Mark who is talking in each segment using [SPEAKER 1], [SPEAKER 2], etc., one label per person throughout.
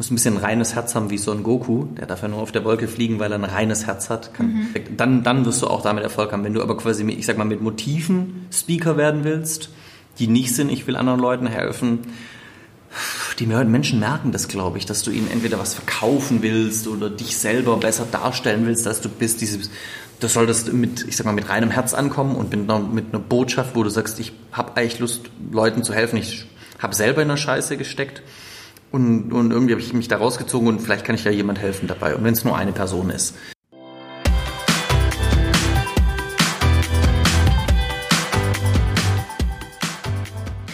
[SPEAKER 1] muss ein bisschen ein reines Herz haben wie so ein Goku. Der darf ja nur auf der Wolke fliegen, weil er ein reines Herz hat. Kann, mhm. dann, dann wirst du auch damit Erfolg haben. Wenn du aber quasi, ich sag mal, mit Motiven Speaker werden willst, die nicht sind, ich will anderen Leuten helfen, die Menschen merken das, glaube ich, dass du ihnen entweder was verkaufen willst oder dich selber besser darstellen willst, als du bist. Dieses, das soll das mit, ich sag mal, mit reinem Herz ankommen und mit einer, mit einer Botschaft, wo du sagst, ich habe eigentlich Lust, Leuten zu helfen. Ich habe selber in der Scheiße gesteckt und, und irgendwie habe ich mich da rausgezogen und vielleicht kann ich ja jemand helfen dabei. Und wenn es nur eine Person ist.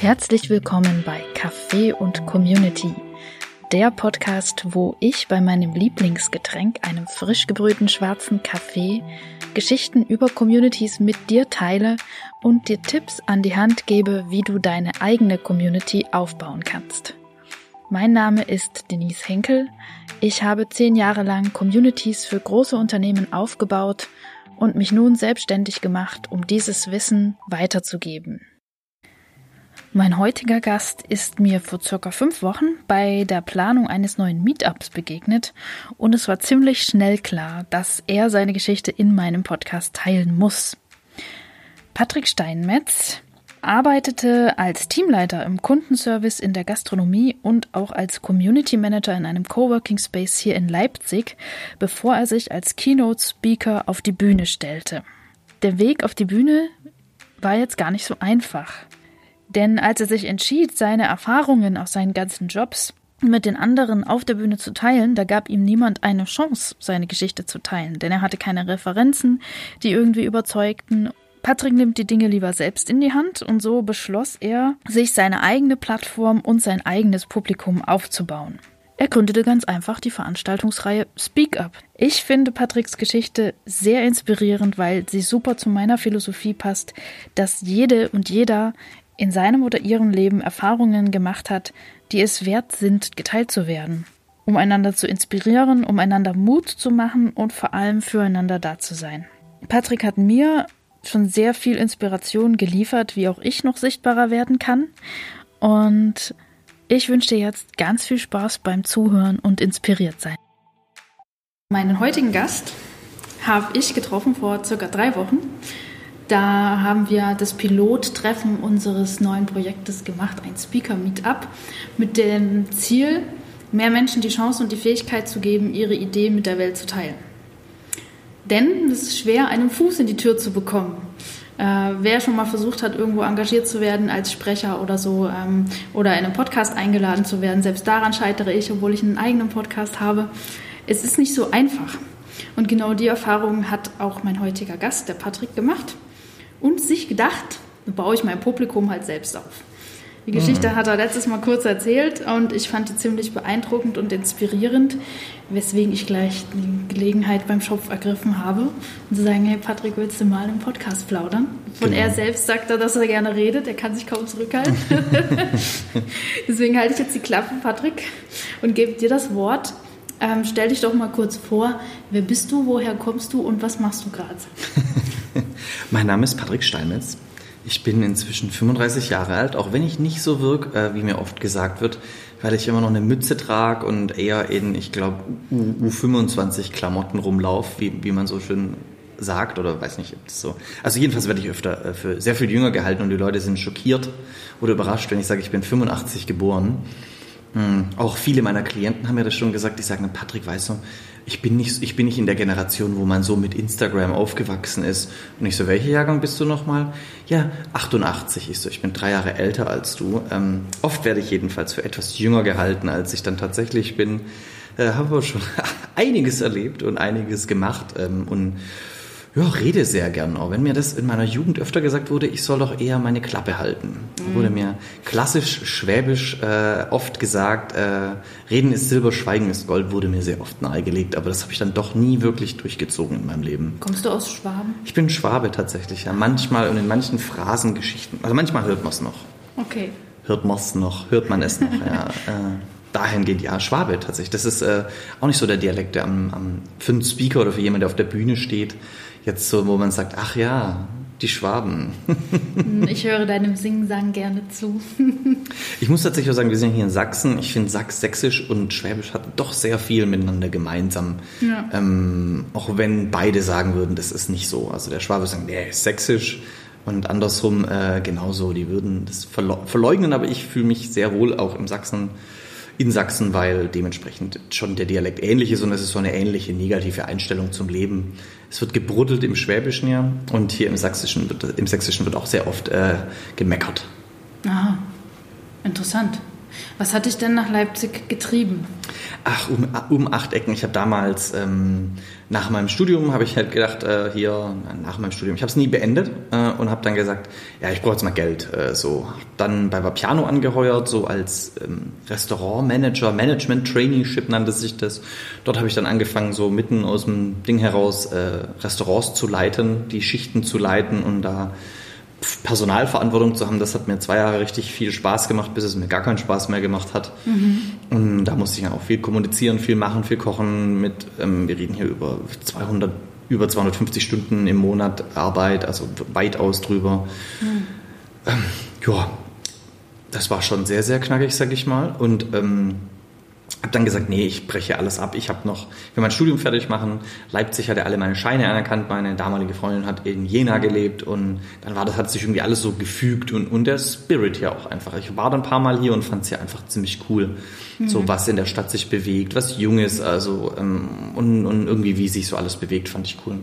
[SPEAKER 2] Herzlich willkommen bei Café und Community, der Podcast, wo ich bei meinem Lieblingsgetränk, einem frisch gebrühten schwarzen Kaffee, Geschichten über Communities mit dir teile und dir Tipps an die Hand gebe, wie du deine eigene Community aufbauen kannst. Mein Name ist Denise Henkel. Ich habe zehn Jahre lang Communities für große Unternehmen aufgebaut und mich nun selbstständig gemacht, um dieses Wissen weiterzugeben. Mein heutiger Gast ist mir vor circa fünf Wochen bei der Planung eines neuen Meetups begegnet und es war ziemlich schnell klar, dass er seine Geschichte in meinem Podcast teilen muss. Patrick Steinmetz arbeitete als Teamleiter im Kundenservice in der Gastronomie und auch als Community Manager in einem Coworking Space hier in Leipzig, bevor er sich als Keynote Speaker auf die Bühne stellte. Der Weg auf die Bühne war jetzt gar nicht so einfach. Denn als er sich entschied, seine Erfahrungen aus seinen ganzen Jobs mit den anderen auf der Bühne zu teilen, da gab ihm niemand eine Chance, seine Geschichte zu teilen, denn er hatte keine Referenzen, die irgendwie überzeugten Patrick nimmt die Dinge lieber selbst in die Hand und so beschloss er, sich seine eigene Plattform und sein eigenes Publikum aufzubauen. Er gründete ganz einfach die Veranstaltungsreihe Speak Up. Ich finde Patricks Geschichte sehr inspirierend, weil sie super zu meiner Philosophie passt, dass jede und jeder in seinem oder ihrem Leben Erfahrungen gemacht hat, die es wert sind, geteilt zu werden. Um einander zu inspirieren, um einander Mut zu machen und vor allem füreinander da zu sein. Patrick hat mir schon sehr viel Inspiration geliefert, wie auch ich noch sichtbarer werden kann. Und ich wünsche dir jetzt ganz viel Spaß beim Zuhören und inspiriert sein. Meinen heutigen Gast habe ich getroffen vor circa drei Wochen. Da haben wir das Pilottreffen unseres neuen Projektes gemacht, ein Speaker-Meetup, mit dem Ziel, mehr Menschen die Chance und die Fähigkeit zu geben, ihre Idee mit der Welt zu teilen. Denn es ist schwer, einen Fuß in die Tür zu bekommen. Äh, wer schon mal versucht hat, irgendwo engagiert zu werden als Sprecher oder so ähm, oder in einem Podcast eingeladen zu werden, selbst daran scheitere ich, obwohl ich einen eigenen Podcast habe. Es ist nicht so einfach. Und genau die Erfahrung hat auch mein heutiger Gast, der Patrick, gemacht und sich gedacht, baue ich mein Publikum halt selbst auf. Die Geschichte mhm. hat er letztes Mal kurz erzählt und ich fand die ziemlich beeindruckend und inspirierend, weswegen ich gleich die Gelegenheit beim Schopf ergriffen habe und zu sagen, hey Patrick, willst du mal im Podcast plaudern? Von genau. er selbst sagt er, dass er gerne redet, er kann sich kaum zurückhalten. Deswegen halte ich jetzt die Klappe, Patrick, und gebe dir das Wort. Ähm, stell dich doch mal kurz vor, wer bist du, woher kommst du und was machst du gerade?
[SPEAKER 1] mein Name ist Patrick Steinmetz. Ich bin inzwischen 35 Jahre alt, auch wenn ich nicht so wirke, äh, wie mir oft gesagt wird, weil ich immer noch eine Mütze trage und eher in, ich glaube, U25 Klamotten rumlaufe, wie, wie man so schön sagt oder weiß nicht, ob das so. Also jedenfalls werde ich öfter äh, für sehr viel jünger gehalten und die Leute sind schockiert oder überrascht, wenn ich sage, ich bin 85 geboren. Hm, auch viele meiner Klienten haben mir das schon gesagt, die sagen, Patrick, weißt du, ich bin nicht, ich bin nicht in der Generation, wo man so mit Instagram aufgewachsen ist. Und ich so, welcher Jahrgang bist du nochmal? Ja, 88. Ich so, ich bin drei Jahre älter als du. Ähm, oft werde ich jedenfalls für etwas jünger gehalten, als ich dann tatsächlich bin. Äh, habe aber schon einiges erlebt und einiges gemacht. Ähm, und ja, rede sehr gern. Auch wenn mir das in meiner Jugend öfter gesagt wurde, ich soll doch eher meine Klappe halten. Mhm. Wurde mir klassisch schwäbisch äh, oft gesagt, äh, Reden ist Silber, Schweigen ist Gold, wurde mir sehr oft nahegelegt. Aber das habe ich dann doch nie wirklich durchgezogen in meinem Leben.
[SPEAKER 2] Kommst du aus Schwaben?
[SPEAKER 1] Ich bin Schwabe tatsächlich, ja. Manchmal und in manchen Phrasen, Geschichten. Also manchmal hört man es noch.
[SPEAKER 2] Okay.
[SPEAKER 1] Hört man es noch, hört man es noch, ja. Äh, dahingehend, ja, Schwabe tatsächlich. Das ist äh, auch nicht so der Dialekt, der am, am, für einen Speaker oder für jemanden, der auf der Bühne steht, jetzt so, wo man sagt, ach ja, Die Schwaben.
[SPEAKER 2] ich höre deinem Singsang gerne zu.
[SPEAKER 1] ich muss tatsächlich auch sagen, wir sind hier in Sachsen. Ich finde Sachs, Sächsisch und Schwäbisch hat doch sehr viel miteinander gemeinsam. Ja. Ähm, auch wenn beide sagen würden, das ist nicht so. Also der Schwabe sagt, ist Sächsisch und andersrum äh, genauso. Die würden das verleugnen, aber ich fühle mich sehr wohl auch im Sachsen in Sachsen, weil dementsprechend schon der Dialekt ähnlich ist und es ist so eine ähnliche negative Einstellung zum Leben. Es wird gebruddelt im Schwäbischen ja und hier im Sächsischen wird, im Sächsischen wird auch sehr oft äh, gemeckert.
[SPEAKER 2] Aha, interessant. Was hat dich denn nach Leipzig getrieben?
[SPEAKER 1] Ach, um, um acht Ecken. Ich habe damals ähm, nach meinem Studium habe ich halt gedacht, äh, hier nach meinem Studium, ich habe es nie beendet äh, und habe dann gesagt, ja, ich brauche jetzt mal Geld. Äh, so, dann bei Vapiano angeheuert, so als ähm, Restaurantmanager, Management Traineeship nannte sich das. Dort habe ich dann angefangen, so mitten aus dem Ding heraus äh, Restaurants zu leiten, die Schichten zu leiten und da Personalverantwortung zu haben, das hat mir zwei Jahre richtig viel Spaß gemacht, bis es mir gar keinen Spaß mehr gemacht hat. Mhm. Und da musste ich dann auch viel kommunizieren, viel machen, viel kochen. Mit, ähm, wir reden hier über 200, über 250 Stunden im Monat Arbeit, also weitaus drüber. Mhm. Ähm, ja, das war schon sehr, sehr knackig, sag ich mal. Und ähm, habe dann gesagt, nee, ich breche alles ab. Ich habe noch, will mein Studium fertig machen. Leipzig hatte alle meine Scheine anerkannt. Meine damalige Freundin hat in Jena gelebt und dann war das, hat sich irgendwie alles so gefügt und, und der Spirit hier auch einfach. Ich war dann ein paar Mal hier und fand es hier einfach ziemlich cool. Mhm. So was in der Stadt sich bewegt, was Junges, also ähm, und, und irgendwie wie sich so alles bewegt, fand ich cool.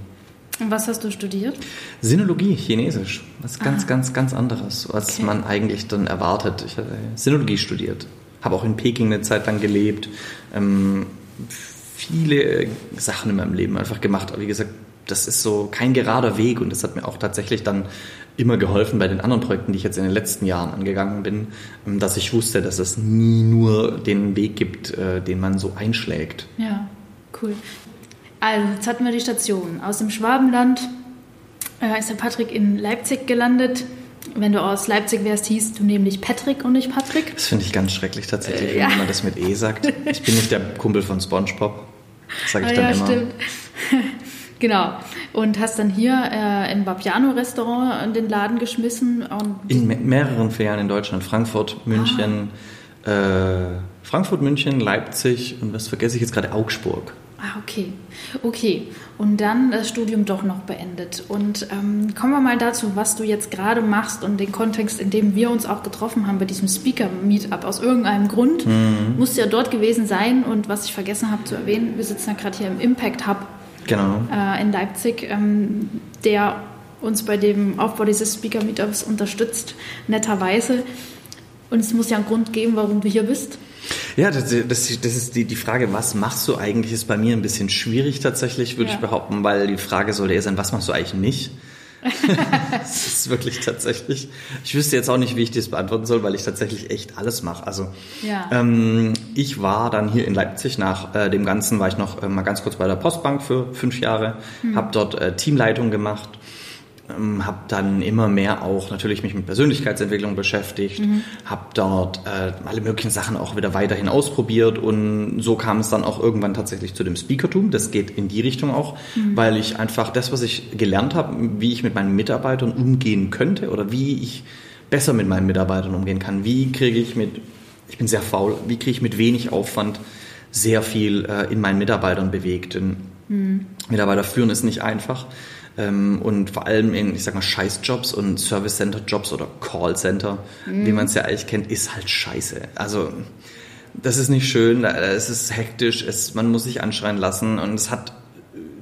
[SPEAKER 2] Und was hast du studiert?
[SPEAKER 1] Sinologie, Chinesisch. Was ganz, ah. ganz, ganz anderes, was okay. man eigentlich dann erwartet. Ich habe Sinologie studiert habe auch in Peking eine Zeit lang gelebt. Ähm, viele Sachen in meinem Leben einfach gemacht. Aber wie gesagt, das ist so kein gerader Weg und das hat mir auch tatsächlich dann immer geholfen bei den anderen Projekten, die ich jetzt in den letzten Jahren angegangen bin, ähm, dass ich wusste, dass es nie nur den Weg gibt, äh, den man so einschlägt.
[SPEAKER 2] Ja, cool. Also, jetzt hatten wir die Station. Aus dem Schwabenland äh, ist der Patrick in Leipzig gelandet wenn du aus Leipzig wärst, hieß du nämlich Patrick und nicht Patrick.
[SPEAKER 1] Das finde ich ganz schrecklich tatsächlich, äh, ja. wenn man das mit E sagt. Ich bin nicht der Kumpel von SpongeBob. Sage ich ah, dann ja, immer. Stimmt.
[SPEAKER 2] genau. Und hast dann hier äh, im Vapiano-Restaurant den Laden geschmissen.
[SPEAKER 1] in me mehreren Ferien in Deutschland. Frankfurt, München, ah. äh, Frankfurt, München, Leipzig und was vergesse ich jetzt gerade? Augsburg.
[SPEAKER 2] Ah, okay. Okay. Und dann das Studium doch noch beendet. Und ähm, kommen wir mal dazu, was du jetzt gerade machst und den Kontext, in dem wir uns auch getroffen haben bei diesem Speaker-Meetup. Aus irgendeinem Grund mhm. musst du ja dort gewesen sein. Und was ich vergessen habe zu erwähnen, wir sitzen ja gerade hier im Impact Hub
[SPEAKER 1] genau.
[SPEAKER 2] äh, in Leipzig, ähm, der uns bei dem Aufbau dieses Speaker-Meetups unterstützt, netterweise. Und es muss ja einen Grund geben, warum du hier bist.
[SPEAKER 1] Ja, das, das, das ist die, die Frage, was machst du eigentlich, ist bei mir ein bisschen schwierig tatsächlich, würde ja. ich behaupten, weil die Frage sollte eher sein, was machst du eigentlich nicht? das ist wirklich tatsächlich. Ich wüsste jetzt auch nicht, wie ich das beantworten soll, weil ich tatsächlich echt alles mache. Also ja. ähm, ich war dann hier in Leipzig nach äh, dem Ganzen war ich noch äh, mal ganz kurz bei der Postbank für fünf Jahre, hm. habe dort äh, Teamleitung gemacht ähm, habe dann immer mehr auch natürlich mich mit Persönlichkeitsentwicklung beschäftigt, mhm. habe dort äh, alle möglichen Sachen auch wieder weiterhin ausprobiert und so kam es dann auch irgendwann tatsächlich zu dem Speakertum. Das geht in die Richtung auch, mhm. weil ich einfach das, was ich gelernt habe, wie ich mit meinen Mitarbeitern umgehen könnte oder wie ich besser mit meinen Mitarbeitern umgehen kann, wie kriege ich mit, ich bin sehr faul, wie kriege ich mit wenig Aufwand sehr viel äh, in meinen Mitarbeitern bewegt. Denn mhm. Mitarbeiter führen ist nicht einfach. Ähm, und vor allem in, ich sag mal, Scheißjobs und Service Center Jobs oder Callcenter, mhm. wie man es ja eigentlich kennt, ist halt scheiße. Also das ist nicht schön, es ist hektisch, es, man muss sich anschreien lassen und es hat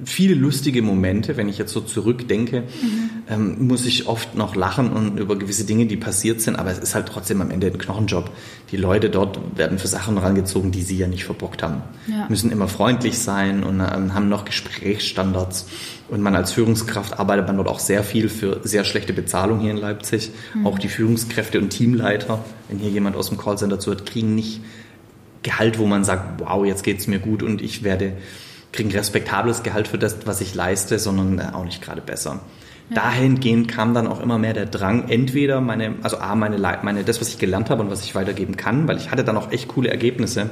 [SPEAKER 1] viele lustige Momente, wenn ich jetzt so zurückdenke, mhm. ähm, muss ich oft noch lachen und über gewisse Dinge, die passiert sind, aber es ist halt trotzdem am Ende ein Knochenjob. Die Leute dort werden für Sachen rangezogen, die sie ja nicht verbockt haben. Ja. Müssen immer freundlich sein und ähm, haben noch Gesprächsstandards. Und man als Führungskraft arbeitet man dort auch sehr viel für sehr schlechte Bezahlung hier in Leipzig. Mhm. Auch die Führungskräfte und Teamleiter, wenn hier jemand aus dem Callcenter zuhört, kriegen nicht Gehalt, wo man sagt, wow, jetzt geht's mir gut und ich werde kriege ein respektables Gehalt für das, was ich leiste, sondern äh, auch nicht gerade besser. Ja. Dahingehend kam dann auch immer mehr der Drang, entweder meine, also A, meine, meine, das, was ich gelernt habe und was ich weitergeben kann, weil ich hatte dann auch echt coole Ergebnisse,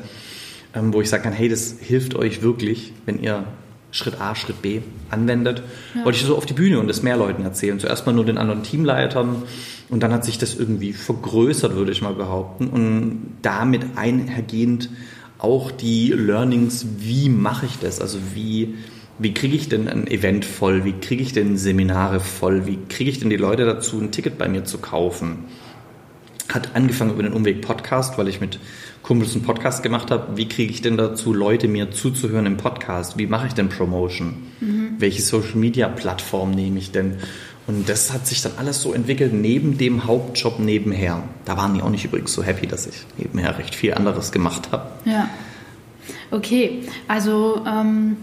[SPEAKER 1] ähm, wo ich sagen kann, hey, das hilft euch wirklich, wenn ihr Schritt A, Schritt B anwendet, ja. wollte ich so auf die Bühne und das mehr Leuten erzählen. Zuerst mal nur den anderen Teamleitern und dann hat sich das irgendwie vergrößert, würde ich mal behaupten. Und damit einhergehend auch die Learnings, wie mache ich das? Also wie, wie kriege ich denn ein Event voll? Wie kriege ich denn Seminare voll? Wie kriege ich denn die Leute dazu, ein Ticket bei mir zu kaufen? Hat angefangen über den Umweg Podcast, weil ich mit Kumpels einen Podcast gemacht habe. Wie kriege ich denn dazu, Leute mir zuzuhören im Podcast? Wie mache ich denn Promotion? Mhm. Welche Social Media Plattform nehme ich denn? Und das hat sich dann alles so entwickelt neben dem Hauptjob nebenher. Da waren die auch nicht übrigens so happy, dass ich nebenher recht viel anderes gemacht habe.
[SPEAKER 2] Ja. Okay, also ähm,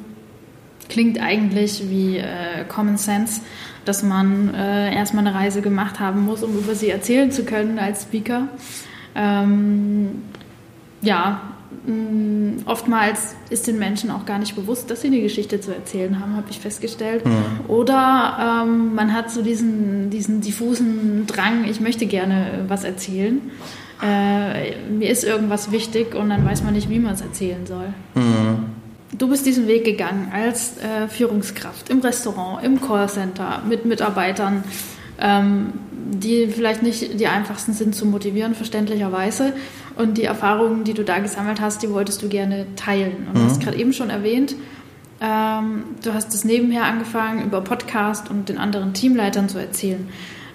[SPEAKER 2] klingt eigentlich wie äh, Common Sense, dass man äh, erstmal eine Reise gemacht haben muss, um über sie erzählen zu können als Speaker. Ähm, ja, mh, oftmals ist den Menschen auch gar nicht bewusst, dass sie eine Geschichte zu erzählen haben, habe ich festgestellt. Mhm. Oder ähm, man hat so diesen, diesen diffusen Drang, ich möchte gerne was erzählen. Äh, mir ist irgendwas wichtig und dann weiß man nicht, wie man es erzählen soll. Mhm. Du bist diesen Weg gegangen als äh, Führungskraft im Restaurant, im Callcenter, mit Mitarbeitern, ähm, die vielleicht nicht die einfachsten sind zu motivieren, verständlicherweise. Und die Erfahrungen, die du da gesammelt hast, die wolltest du gerne teilen. Und mhm. du hast gerade eben schon erwähnt, ähm, du hast es nebenher angefangen, über Podcast und den anderen Teamleitern zu erzählen.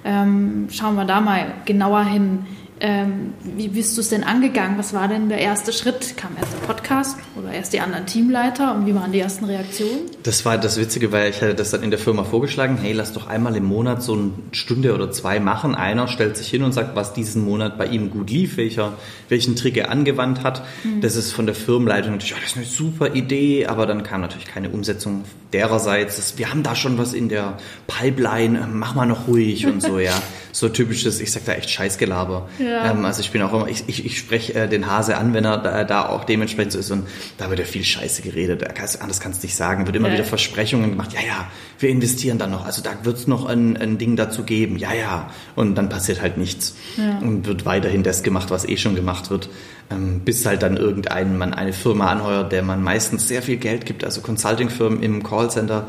[SPEAKER 2] Ähm, schauen wir da mal genauer hin. Ähm, wie bist du es denn angegangen? Was war denn der erste Schritt? Kam erst der Podcast oder erst die anderen Teamleiter und wie waren die ersten Reaktionen?
[SPEAKER 1] Das war das Witzige, weil ich hatte das dann in der Firma vorgeschlagen, hey, lass doch einmal im Monat so eine Stunde oder zwei machen. Einer stellt sich hin und sagt, was diesen Monat bei ihm gut lief, welcher, welchen Trick er angewandt hat. Mhm. Das ist von der Firmenleitung natürlich, oh, das ist eine super Idee, aber dann kam natürlich keine Umsetzung dererseits. Das, wir haben da schon was in der Pipeline, mach mal noch ruhig und so, ja. So typisches, ich sag da echt Scheißgelaber. Ja. Ähm, also ich bin auch immer, ich, ich, ich spreche äh, den Hase an, wenn er da, da, auch dementsprechend so ist und da wird ja viel Scheiße geredet. Anders kannst du nicht sagen. Wird immer ja. wieder Versprechungen gemacht. Ja, ja, wir investieren dann noch. Also da wird es noch ein, ein Ding dazu geben. Ja, ja. Und dann passiert halt nichts. Ja. Und wird weiterhin das gemacht, was eh schon gemacht wird. Ähm, bis halt dann irgendein man eine Firma anheuert, der man meistens sehr viel Geld gibt. Also Consulting-Firmen im Callcenter,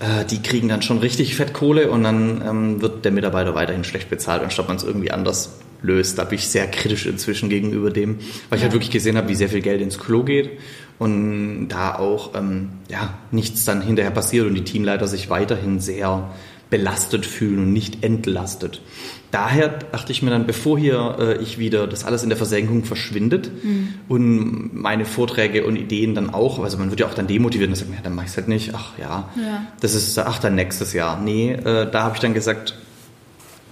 [SPEAKER 1] äh, die kriegen dann schon richtig Fettkohle und dann ähm, wird der Mitarbeiter weiterhin schlecht bezahlt, anstatt man es irgendwie anders löst. Da bin ich sehr kritisch inzwischen gegenüber dem, weil ich halt wirklich gesehen habe, wie sehr viel Geld ins Klo geht und da auch ähm, ja, nichts dann hinterher passiert und die Teamleiter sich weiterhin sehr belastet fühlen und nicht entlastet. Daher dachte ich mir dann, bevor hier äh, ich wieder das alles in der Versenkung verschwindet mhm. und meine Vorträge und Ideen dann auch, also man wird ja auch dann demotiviert und sagt, ja, dann mach ich es halt nicht, ach ja, ja, das ist, ach dann nächstes Jahr. Nee, äh, da habe ich dann gesagt,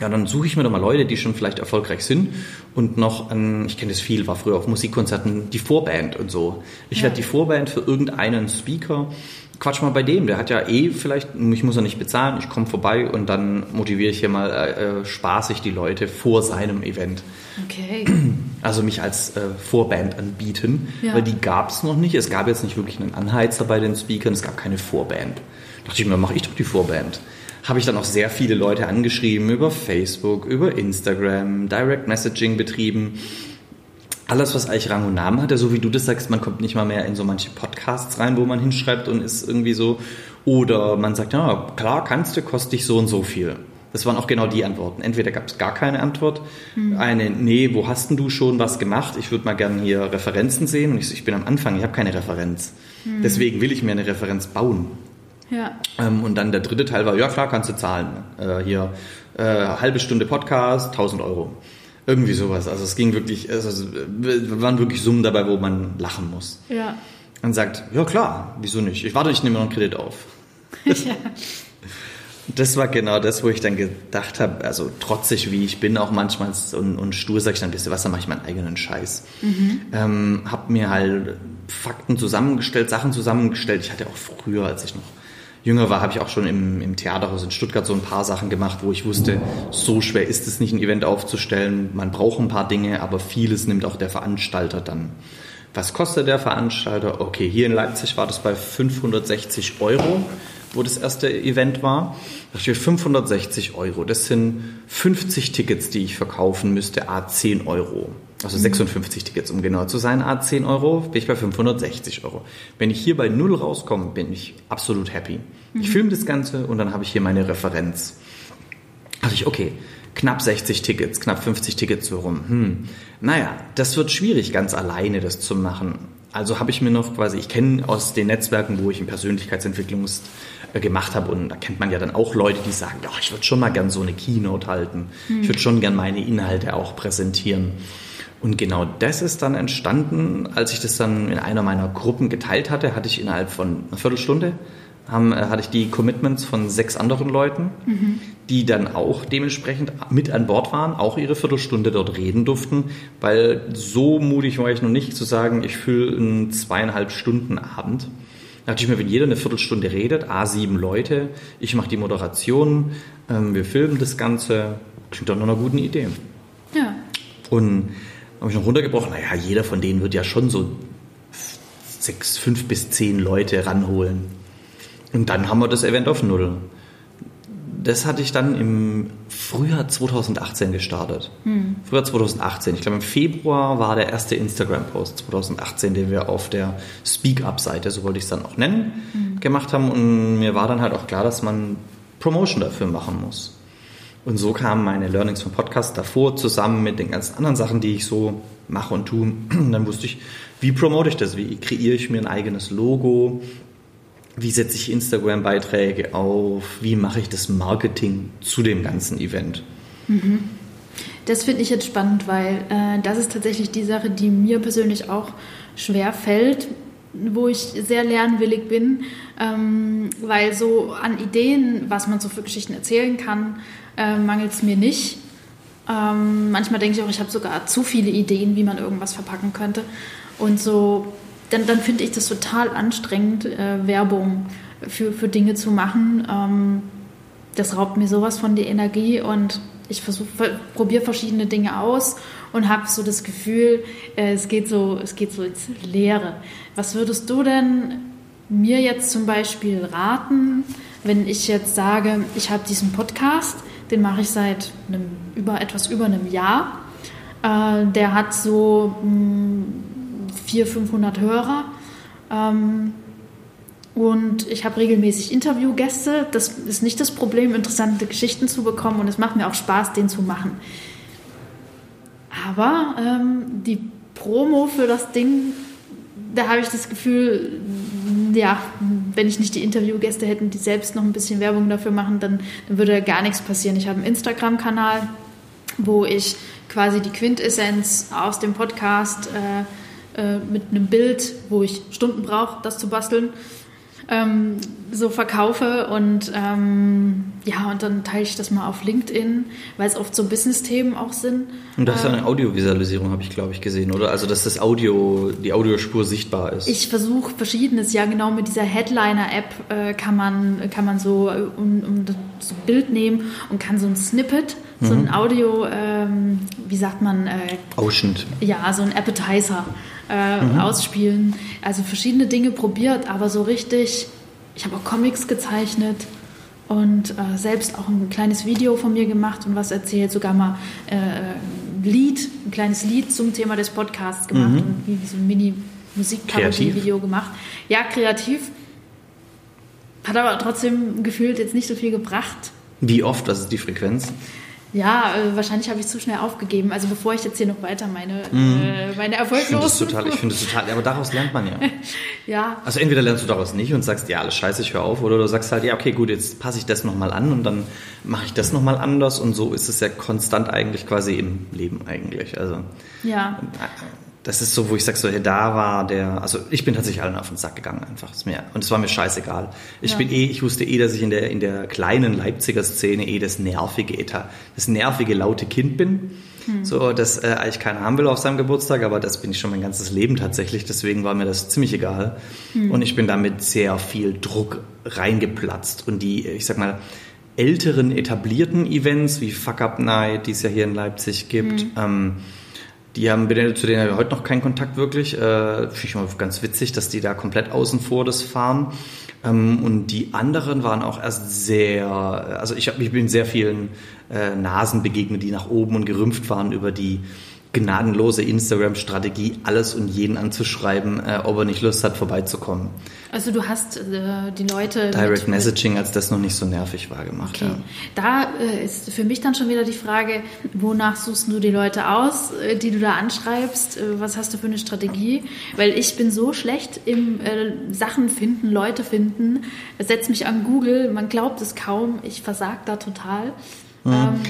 [SPEAKER 1] ja, dann suche ich mir doch mal Leute, die schon vielleicht erfolgreich sind und noch an, ich kenne das viel, war früher auf Musikkonzerten, die Vorband und so. Ich ja. werde die Vorband für irgendeinen Speaker, quatsch mal bei dem, der hat ja eh vielleicht, ich muss ja nicht bezahlen, ich komme vorbei und dann motiviere ich hier mal äh, spaßig die Leute vor seinem Event. Okay. Also mich als äh, Vorband anbieten, ja. weil die gab es noch nicht. Es gab jetzt nicht wirklich einen Anheizer bei den Speakern, es gab keine Vorband. Da dachte ich mir, mache ich doch die Vorband habe ich dann auch sehr viele Leute angeschrieben über Facebook, über Instagram, Direct Messaging betrieben. Alles, was eigentlich Rang und Namen hatte, so wie du das sagst, man kommt nicht mal mehr in so manche Podcasts rein, wo man hinschreibt und ist irgendwie so. Oder man sagt, ja, klar, kannst du, kostet dich so und so viel. Das waren auch genau die Antworten. Entweder gab es gar keine Antwort, mhm. eine, nee, wo hast denn du schon was gemacht? Ich würde mal gerne hier Referenzen sehen. Und ich, ich bin am Anfang, ich habe keine Referenz. Mhm. Deswegen will ich mir eine Referenz bauen. Ja. Ähm, und dann der dritte Teil war, ja klar, kannst du zahlen. Äh, hier äh, halbe Stunde Podcast, 1000 Euro. Irgendwie sowas. Also es ging wirklich, also waren wirklich Summen dabei, wo man lachen muss. Ja. Und sagt, ja klar, wieso nicht? Ich warte, ich nehme noch einen Kredit auf. ja. Das war genau das, wo ich dann gedacht habe, also trotzig wie ich bin, auch manchmal und, und stur sage ich dann, wisst ihr was, dann mache ich meinen eigenen Scheiß. Mhm. Ähm, hab mir halt Fakten zusammengestellt, Sachen zusammengestellt. Ich hatte auch früher, als ich noch jünger war, habe ich auch schon im, im Theaterhaus in Stuttgart so ein paar Sachen gemacht, wo ich wusste, so schwer ist es nicht, ein Event aufzustellen. Man braucht ein paar Dinge, aber vieles nimmt auch der Veranstalter dann. Was kostet der Veranstalter? Okay, hier in Leipzig war das bei 560 Euro, wo das erste Event war. Da steht 560 Euro. Das sind 50 Tickets, die ich verkaufen müsste, a 10 Euro. Also 56 Tickets, um genau zu sein, a 10 Euro, bin ich bei 560 Euro. Wenn ich hier bei null rauskomme, bin ich absolut happy. Ich filme das Ganze und dann habe ich hier meine Referenz. Also ich, okay, knapp 60 Tickets, knapp 50 Tickets so rum. Hm. Naja, das wird schwierig, ganz alleine das zu machen. Also habe ich mir noch quasi, ich kenne aus den Netzwerken, wo ich in Persönlichkeitsentwicklung äh, gemacht habe, und da kennt man ja dann auch Leute, die sagen, ja, ich würde schon mal gern so eine Keynote halten. Ich würde schon gern meine Inhalte auch präsentieren. Und genau das ist dann entstanden, als ich das dann in einer meiner Gruppen geteilt hatte, hatte ich innerhalb von einer Viertelstunde haben, äh, hatte ich die Commitments von sechs anderen Leuten, mhm. die dann auch dementsprechend mit an Bord waren, auch ihre Viertelstunde dort reden durften, weil so mutig war ich noch nicht zu sagen, ich fülle einen zweieinhalb Stunden Abend. Da dachte ich mir, wenn jeder eine Viertelstunde redet, A, sieben Leute, ich mache die Moderation, ähm, wir filmen das Ganze, klingt doch noch einer guten Idee.
[SPEAKER 2] Ja.
[SPEAKER 1] Und habe ich noch runtergebrochen, naja, jeder von denen wird ja schon so sechs, fünf bis zehn Leute ranholen. Und dann haben wir das Event auf Null. Das hatte ich dann im Frühjahr 2018 gestartet. Hm. Frühjahr 2018. Ich glaube, im Februar war der erste Instagram-Post 2018, den wir auf der Speak-Up-Seite, so wollte ich es dann auch nennen, hm. gemacht haben. Und mir war dann halt auch klar, dass man Promotion dafür machen muss. Und so kamen meine Learnings vom Podcast davor zusammen mit den ganzen anderen Sachen, die ich so mache und tue. Und dann wusste ich, wie promote ich das? Wie kreiere ich mir ein eigenes Logo? wie setze ich Instagram-Beiträge auf, wie mache ich das Marketing zu dem ganzen Event.
[SPEAKER 2] Mhm. Das finde ich jetzt spannend, weil äh, das ist tatsächlich die Sache, die mir persönlich auch schwer fällt, wo ich sehr lernwillig bin, ähm, weil so an Ideen, was man so für Geschichten erzählen kann, äh, mangelt es mir nicht. Ähm, manchmal denke ich auch, ich habe sogar zu viele Ideen, wie man irgendwas verpacken könnte. Und so dann, dann finde ich das total anstrengend, äh, Werbung für, für Dinge zu machen. Ähm, das raubt mir sowas von die Energie und ich versuche, probiere verschiedene Dinge aus und habe so das Gefühl, äh, es, geht so, es geht so ins Leere. Was würdest du denn mir jetzt zum Beispiel raten, wenn ich jetzt sage, ich habe diesen Podcast, den mache ich seit einem, über, etwas über einem Jahr. Äh, der hat so mh, hm, 400, 500 Hörer. Ähm, und ich habe regelmäßig Interviewgäste. Das ist nicht das Problem, interessante Geschichten zu bekommen. Und es macht mir auch Spaß, den zu machen. Aber ähm, die Promo für das Ding, da habe ich das Gefühl, ja, wenn ich nicht die Interviewgäste hätten, die selbst noch ein bisschen Werbung dafür machen, dann, dann würde gar nichts passieren. Ich habe einen Instagram-Kanal, wo ich quasi die Quintessenz aus dem Podcast äh, äh, mit einem Bild, wo ich Stunden brauche, das zu basteln, ähm, so verkaufe und ähm, ja, und dann teile ich das mal auf LinkedIn, weil es oft so Business-Themen auch sind.
[SPEAKER 1] Und das ist eine ähm, Audiovisualisierung, habe ich, glaube ich, gesehen, oder? Also, dass das Audio, die Audiospur sichtbar ist.
[SPEAKER 2] Ich versuche verschiedenes, ja, genau mit dieser Headliner-App äh, kann, man, kann man so, äh, um, um ein Bild nehmen und kann so ein Snippet, mhm. so ein mhm. Audio, ähm, wie sagt man? Äh,
[SPEAKER 1] Ausschnitt.
[SPEAKER 2] Ja, so ein Appetizer äh, mhm. ausspielen. Also verschiedene Dinge probiert, aber so richtig, ich habe auch Comics gezeichnet und äh, selbst auch ein kleines Video von mir gemacht und was erzählt, sogar mal äh, ein Lied, ein kleines Lied zum Thema des Podcasts gemacht mhm. und wie, wie so ein mini Musikparodie-Video gemacht. Ja, kreativ. Hat aber trotzdem gefühlt jetzt nicht so viel gebracht.
[SPEAKER 1] Wie oft? Was ist die Frequenz?
[SPEAKER 2] Ja, äh, wahrscheinlich habe ich zu schnell aufgegeben. Also bevor ich jetzt hier noch weiter meine, mm. äh, meine erfolglosen...
[SPEAKER 1] Ich finde es total, aber daraus lernt man ja.
[SPEAKER 2] ja.
[SPEAKER 1] Also entweder lernst du daraus nicht und sagst, ja, alles scheiße, ich höre auf. Oder du sagst halt, ja, okay, gut, jetzt passe ich das nochmal an und dann mache ich das nochmal anders. Und so ist es ja konstant eigentlich quasi im Leben eigentlich. Also
[SPEAKER 2] ja.
[SPEAKER 1] Äh, das ist so, wo ich sage, so, da war der, also ich bin tatsächlich allen auf den Sack gegangen einfach. Ist mir, und es war mir scheißegal. Ich ja. bin eh, ich wusste eh, dass ich in der, in der kleinen Leipziger Szene eh das nervige, das nervige, laute Kind bin. Hm. So, das äh, eigentlich keiner haben will auf seinem Geburtstag, aber das bin ich schon mein ganzes Leben tatsächlich. Deswegen war mir das ziemlich egal. Hm. Und ich bin damit sehr viel Druck reingeplatzt. Und die, ich sag mal, älteren etablierten Events wie Fuck Up Night, die es ja hier in Leipzig gibt, hm. ähm, die haben, zu denen haben wir heute noch keinen Kontakt wirklich. Äh, Finde ich mal ganz witzig, dass die da komplett außen vor das fahren. Ähm, und die anderen waren auch erst sehr, also ich, hab, ich bin sehr vielen äh, Nasen begegnet, die nach oben und gerümpft waren über die gnadenlose Instagram-Strategie, alles und jeden anzuschreiben, äh, ob er nicht Lust hat, vorbeizukommen.
[SPEAKER 2] Also du hast äh, die Leute...
[SPEAKER 1] Direct Messaging, als das noch nicht so nervig war, gemacht. Okay. Ja.
[SPEAKER 2] Da äh, ist für mich dann schon wieder die Frage, wonach suchst du die Leute aus, äh, die du da anschreibst? Äh, was hast du für eine Strategie? Weil ich bin so schlecht im äh, Sachen finden, Leute finden. Setz mich an Google, man glaubt es kaum, ich versag da total. Mhm. Ähm,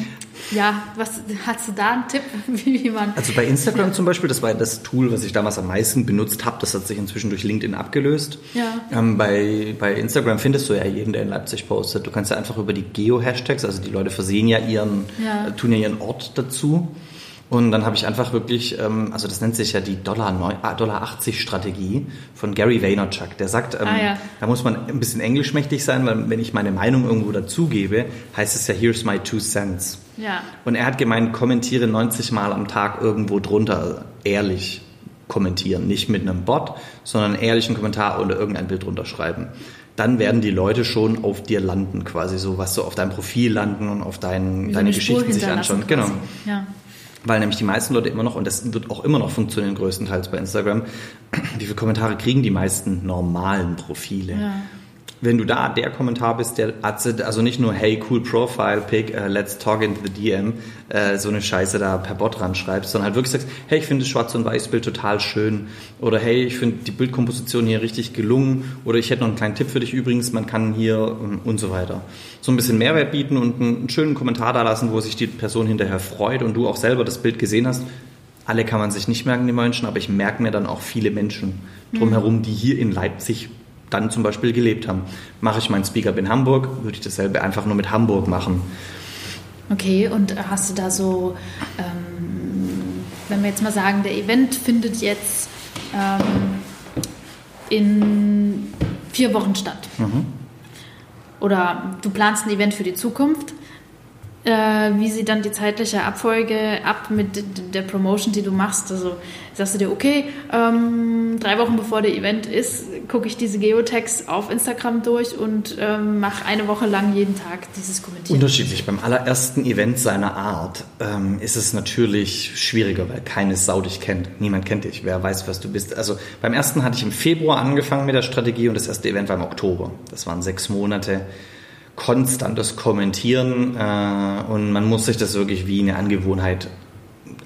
[SPEAKER 2] ja, was hast du da einen Tipp,
[SPEAKER 1] wie man. Also bei Instagram ja. zum Beispiel, das war das Tool, was ich damals am meisten benutzt habe. Das hat sich inzwischen durch LinkedIn abgelöst. Ja. Ähm, bei, bei Instagram findest du ja jeden, der in Leipzig postet. Du kannst ja einfach über die Geo-Hashtags, also die Leute versehen ja ihren, ja. Tun ja ihren Ort dazu. Und dann habe ich einfach wirklich, ähm, also das nennt sich ja die Dollar, 9, ah, Dollar 80 Strategie von Gary Vaynerchuk. Der sagt, ähm, ah, ja. da muss man ein bisschen englischmächtig sein, weil wenn ich meine Meinung irgendwo dazugebe, heißt es ja, here's my two cents. Ja. Und er hat gemeint, kommentiere 90 Mal am Tag irgendwo drunter, ehrlich kommentieren. Nicht mit einem Bot, sondern einen ehrlichen Kommentar oder irgendein Bild drunter schreiben dann werden die Leute schon auf dir landen, quasi so, was so auf deinem Profil landen und auf dein, so deine Geschichten sich anschauen. Genau. Ja. Weil nämlich die meisten Leute immer noch, und das wird auch immer noch funktionieren, größtenteils bei Instagram, wie viele Kommentare kriegen die meisten normalen Profile? Ja wenn du da der Kommentar bist, der also nicht nur hey cool Profile Pick, uh, let's talk into the DM, uh, so eine Scheiße da per Bot ran schreibst, sondern halt wirklich sagst, hey ich finde das Schwarz und Weiß Bild total schön oder hey ich finde die Bildkomposition hier richtig gelungen oder ich hätte noch einen kleinen Tipp für dich übrigens, man kann hier um, und so weiter. So ein bisschen Mehrwert bieten und einen schönen Kommentar da lassen, wo sich die Person hinterher freut und du auch selber das Bild gesehen hast. Alle kann man sich nicht merken, die Menschen, aber ich merke mir dann auch viele Menschen drumherum, die hier in Leipzig dann zum Beispiel gelebt haben. Mache ich meinen Speaker in Hamburg, würde ich dasselbe einfach nur mit Hamburg machen.
[SPEAKER 2] Okay, und hast du da so, ähm, wenn wir jetzt mal sagen, der Event findet jetzt ähm, in vier Wochen statt. Mhm. Oder du planst ein Event für die Zukunft. Äh, wie sieht dann die zeitliche Abfolge ab mit der Promotion, die du machst? Also sagst du dir, okay, ähm, drei Wochen bevor der Event ist, gucke ich diese Geotags auf Instagram durch und ähm, mache eine Woche lang jeden Tag dieses Kommentieren.
[SPEAKER 1] Unterschiedlich. Beim allerersten Event seiner Art ähm, ist es natürlich schwieriger, weil keines Sau dich kennt. Niemand kennt dich. Wer weiß, was du bist. Also beim ersten hatte ich im Februar angefangen mit der Strategie und das erste Event war im Oktober. Das waren sechs Monate konstantes Kommentieren äh, und man muss sich das wirklich wie eine Angewohnheit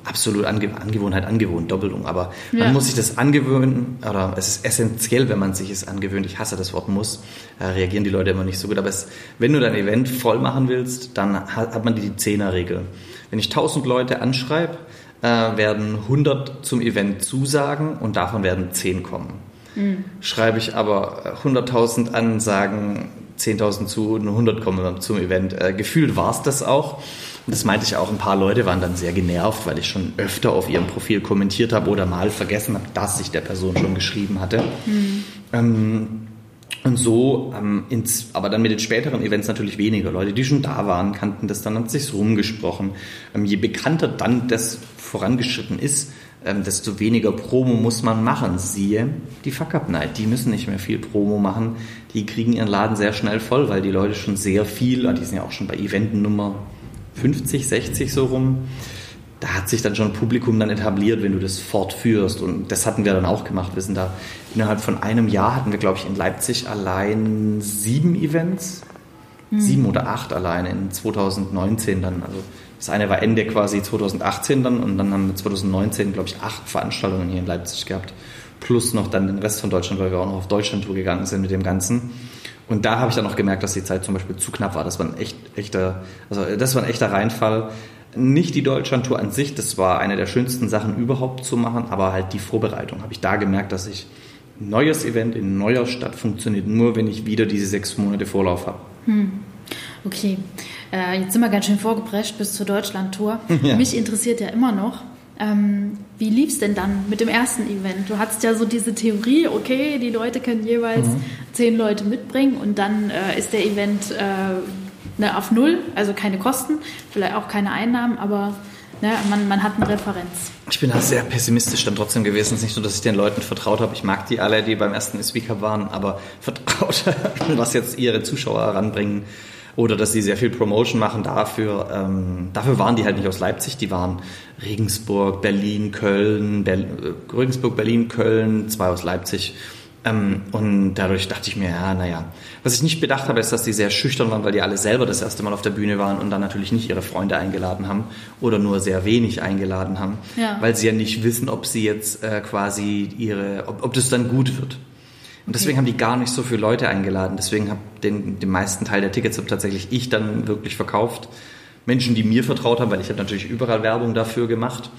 [SPEAKER 1] absolut Ange Angewohnheit angewohnt, Doppelung, aber ja. man muss sich das angewöhnen, oder es ist essentiell, wenn man sich es angewöhnt, ich hasse das Wort muss, äh, reagieren die Leute immer nicht so gut, aber es, wenn du dein Event voll machen willst, dann hat, man die Zehner-Regel. Wenn ich 1000 Leute anschreibe, äh, werden 100 zum Event zusagen und davon werden 10 kommen. Mhm. Schreibe ich aber 100.000 an, sagen 10.000 zu und 100 kommen zum Event. Äh, gefühlt war es das auch. Und das meinte ich auch, ein paar Leute waren dann sehr genervt, weil ich schon öfter auf ihrem Profil kommentiert habe oder mal vergessen habe, dass ich der Person schon geschrieben hatte. Mhm. Ähm, und so, ähm, ins, aber dann mit den späteren Events natürlich weniger. Leute, die schon da waren, kannten das, dann hat sich rumgesprochen. Ähm, je bekannter dann das vorangeschritten ist, ähm, desto weniger Promo muss man machen. Siehe die Fuck Up Night. Die müssen nicht mehr viel Promo machen. Die kriegen ihren Laden sehr schnell voll, weil die Leute schon sehr viel, die sind ja auch schon bei Event Nummer 50, 60 so rum. Da hat sich dann schon Publikum dann etabliert, wenn du das fortführst. Und das hatten wir dann auch gemacht. Wir sind da innerhalb von einem Jahr hatten wir, glaube ich, in Leipzig allein sieben Events. Mhm. Sieben oder acht allein in 2019 dann. Also das eine war Ende quasi 2018 dann und dann haben wir 2019, glaube ich, acht Veranstaltungen hier in Leipzig gehabt. Plus noch dann den Rest von Deutschland, weil wir auch noch auf Deutschland-Tour gegangen sind mit dem Ganzen. Und da habe ich dann auch gemerkt, dass die Zeit zum Beispiel zu knapp war. Das war ein echt, echter, also das war ein echter Reinfall. Nicht die Deutschland-Tour an sich, das war eine der schönsten Sachen überhaupt zu machen, aber halt die Vorbereitung. Habe ich da gemerkt, dass ich ein neues Event in neuer Stadt funktioniert nur, wenn ich wieder diese sechs Monate Vorlauf habe. Hm.
[SPEAKER 2] Okay, äh, jetzt sind wir ganz schön vorgeprescht bis zur Deutschland-Tour. Ja. Mich interessiert ja immer noch, ähm, wie lief es denn dann mit dem ersten Event? Du hattest ja so diese Theorie, okay, die Leute können jeweils mhm. zehn Leute mitbringen und dann äh, ist der Event äh, ne, auf Null, also keine Kosten, vielleicht auch keine Einnahmen, aber ne, man, man hat eine Referenz.
[SPEAKER 1] Ich bin da sehr pessimistisch dann trotzdem gewesen. Es ist nicht so, dass ich den Leuten vertraut habe. Ich mag die alle, die beim ersten Speaker waren, aber vertraut, was jetzt ihre Zuschauer heranbringen Oder dass sie sehr viel Promotion machen dafür. Ähm, dafür waren die halt nicht aus Leipzig, die waren Regensburg, Berlin, Köln, Ber äh, Regensburg, Berlin, Köln, zwei aus Leipzig. Ähm, und dadurch dachte ich mir, ja, naja. Was ich nicht bedacht habe, ist, dass die sehr schüchtern waren, weil die alle selber das erste Mal auf der Bühne waren und dann natürlich nicht ihre Freunde eingeladen haben oder nur sehr wenig eingeladen haben, ja. weil sie ja nicht wissen, ob sie jetzt äh, quasi ihre, ob, ob das dann gut wird. Und deswegen haben die gar nicht so viele Leute eingeladen. Deswegen habe den, den meisten Teil der Tickets habe tatsächlich ich dann wirklich verkauft. Menschen, die mir vertraut haben, weil ich habe natürlich überall Werbung dafür gemacht.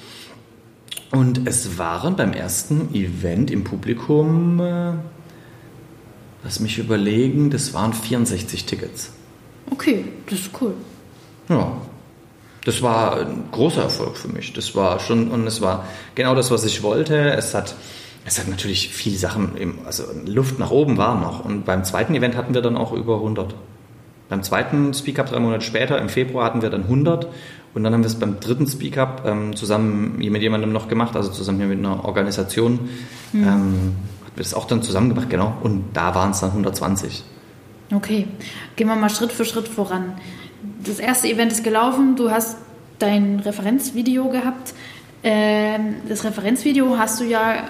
[SPEAKER 1] Und es waren beim ersten Event im Publikum, äh, lass mich überlegen, das waren 64 Tickets.
[SPEAKER 2] Okay, das ist cool.
[SPEAKER 1] Ja, das war ein großer Erfolg für mich. Das war schon, und es war genau das, was ich wollte. Es hat es hat natürlich viele Sachen, im, also Luft nach oben war noch. Und beim zweiten Event hatten wir dann auch über 100. Beim zweiten Speak Up drei Monate später, im Februar, hatten wir dann 100. Und dann haben wir es beim dritten Speak Up ähm, zusammen mit jemandem noch gemacht, also zusammen hier mit einer Organisation. Mhm. Ähm, hatten wir das auch dann zusammen gemacht, genau. Und da waren es dann 120.
[SPEAKER 2] Okay, gehen wir mal Schritt für Schritt voran. Das erste Event ist gelaufen, du hast dein Referenzvideo gehabt. Ähm, das Referenzvideo hast du ja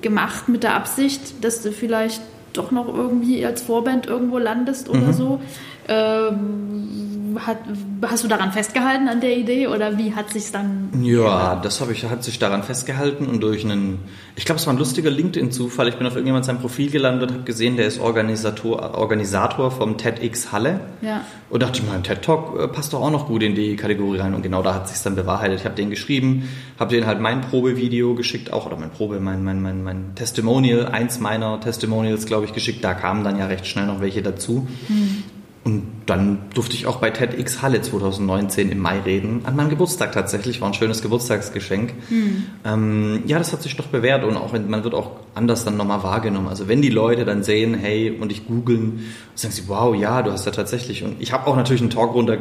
[SPEAKER 2] gemacht mit der Absicht, dass du vielleicht doch noch irgendwie als Vorband irgendwo landest oder mhm. so. Ähm, hat, hast du daran festgehalten an der Idee oder wie hat sich dann?
[SPEAKER 1] Ja, das habe ich hat sich daran festgehalten und durch einen, ich glaube, es war ein lustiger LinkedIn-Zufall. Ich bin auf irgendjemand sein Profil gelandet, und habe gesehen, der ist Organisator, Organisator vom TEDx Halle. Ja. Und dachte ich mal, TED Talk äh, passt doch auch noch gut in die Kategorie rein und genau da hat sich dann bewahrheitet. Ich habe den geschrieben, habe den halt mein Probevideo geschickt, auch oder mein Probe, mein mein mein mein Testimonial, eins meiner Testimonials, glaube ich, geschickt. Da kamen dann ja recht schnell noch welche dazu. Mhm. Und dann durfte ich auch bei TEDx Halle 2019 im Mai reden. An meinem Geburtstag tatsächlich, war ein schönes Geburtstagsgeschenk. Mhm. Ähm, ja, das hat sich doch bewährt und auch man wird auch anders dann nochmal wahrgenommen. Also wenn die Leute dann sehen, hey, und ich googeln, sagen sie, wow, ja, du hast ja tatsächlich. Und ich habe auch natürlich einen Talk runter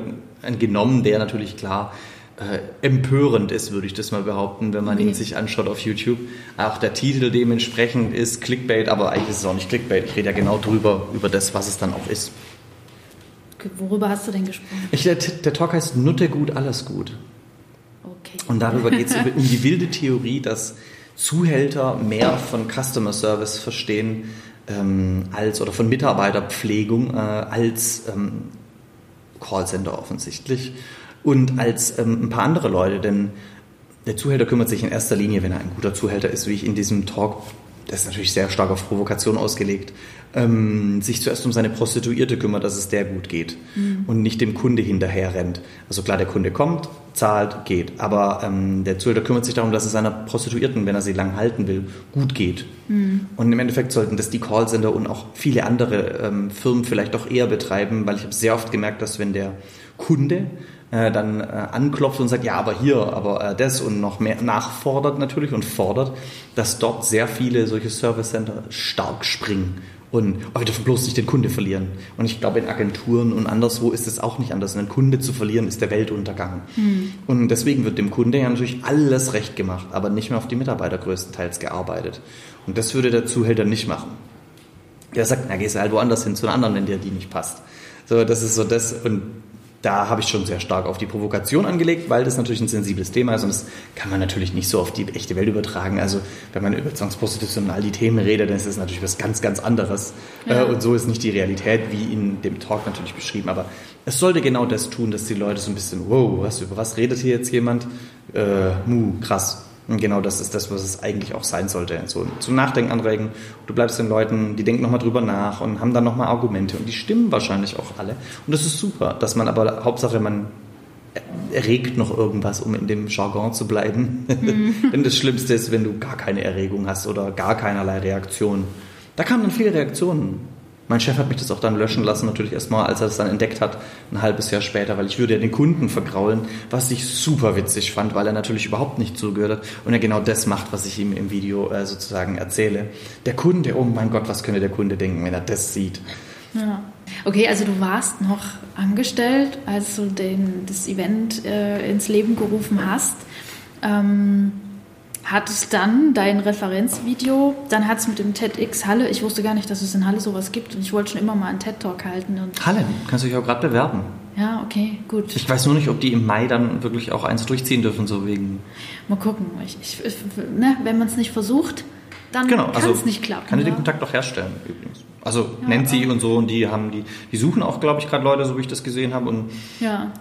[SPEAKER 1] genommen, der natürlich klar äh, empörend ist, würde ich das mal behaupten, wenn man okay. ihn sich anschaut auf YouTube. Auch der Titel dementsprechend ist Clickbait, aber eigentlich ist es auch nicht Clickbait. Ich rede ja genau drüber, über das, was es dann auch ist.
[SPEAKER 2] Worüber hast du denn gesprochen?
[SPEAKER 1] Ich, der, der Talk heißt Nutte gut, alles gut. Okay. Und darüber geht es um die wilde Theorie, dass Zuhälter mehr von Customer Service verstehen ähm, als oder von Mitarbeiterpflegung äh, als ähm, Callcenter offensichtlich und als ähm, ein paar andere Leute, denn der Zuhälter kümmert sich in erster Linie, wenn er ein guter Zuhälter ist, wie ich in diesem Talk das ist natürlich sehr stark auf Provokation ausgelegt, ähm, sich zuerst um seine Prostituierte kümmert, dass es der gut geht mhm. und nicht dem Kunde hinterher rennt. Also klar, der Kunde kommt, zahlt, geht, aber ähm, der Zuhälter kümmert sich darum, dass es seiner Prostituierten, wenn er sie lang halten will, gut geht. Mhm. Und im Endeffekt sollten das die Callcenter und auch viele andere ähm, Firmen vielleicht auch eher betreiben, weil ich habe sehr oft gemerkt, dass wenn der Kunde äh, dann äh, anklopft und sagt, ja, aber hier, aber äh, das und noch mehr nachfordert natürlich und fordert, dass dort sehr viele solche Service Center stark springen und oh, wir dürfen bloß nicht den Kunde verlieren. Und ich glaube, in Agenturen und anderswo ist es auch nicht anders. Einen Kunde zu verlieren ist der Weltuntergang. Mhm. Und deswegen wird dem Kunde ja natürlich alles recht gemacht, aber nicht mehr auf die Mitarbeiter größtenteils gearbeitet. Und das würde der Zuhälter nicht machen. Der sagt, na, gehst du halt woanders hin zu einer anderen, wenn dir die nicht passt. So, das ist so das. Und da habe ich schon sehr stark auf die Provokation angelegt, weil das natürlich ein sensibles Thema ist und das kann man natürlich nicht so auf die echte Welt übertragen. Also wenn man über Zwangsprostitution und all die Themen redet, dann ist das natürlich was ganz, ganz anderes. Ja. Äh, und so ist nicht die Realität wie in dem Talk natürlich beschrieben. Aber es sollte genau das tun, dass die Leute so ein bisschen, wow, was, über was redet hier jetzt jemand? Äh, mu, krass. Und genau das ist das, was es eigentlich auch sein sollte. So zum Nachdenken anregen. Du bleibst den Leuten, die denken nochmal drüber nach und haben dann nochmal Argumente. Und die stimmen wahrscheinlich auch alle. Und das ist super, dass man aber, Hauptsache man erregt noch irgendwas, um in dem Jargon zu bleiben. Mhm. Denn das Schlimmste ist, wenn du gar keine Erregung hast oder gar keinerlei Reaktion. Da kamen dann viele Reaktionen. Mein Chef hat mich das auch dann löschen lassen, natürlich erstmal, als er das dann entdeckt hat, ein halbes Jahr später, weil ich würde ja den Kunden vergraulen, was ich super witzig fand, weil er natürlich überhaupt nicht zugehört hat und er genau das macht, was ich ihm im Video äh, sozusagen erzähle. Der Kunde, oh mein Gott, was könnte der Kunde denken, wenn er das sieht?
[SPEAKER 2] Ja. Okay, also du warst noch angestellt, als du den, das Event äh, ins Leben gerufen hast. Ähm, hat es dann dein Referenzvideo, dann hat es mit dem TEDx Halle, ich wusste gar nicht, dass es in Halle sowas gibt und ich wollte schon immer mal einen TED-Talk halten.
[SPEAKER 1] Halle, kannst du dich auch gerade bewerben.
[SPEAKER 2] Ja, okay, gut.
[SPEAKER 1] Ich weiß nur nicht, ob die im Mai dann wirklich auch eins durchziehen dürfen, so wegen.
[SPEAKER 2] Mal gucken. Ich, ich, ne, wenn man es nicht versucht, dann
[SPEAKER 1] genau,
[SPEAKER 2] kann
[SPEAKER 1] also
[SPEAKER 2] es nicht klappen.
[SPEAKER 1] Kann ich
[SPEAKER 2] ja?
[SPEAKER 1] den Kontakt auch herstellen übrigens. Also
[SPEAKER 2] Ja,
[SPEAKER 1] Nancy
[SPEAKER 2] aber-
[SPEAKER 1] und so und die haben die, die suchen auch, glaube ich, gerade Leute, so wie ich das gesehen habe und
[SPEAKER 2] Ja,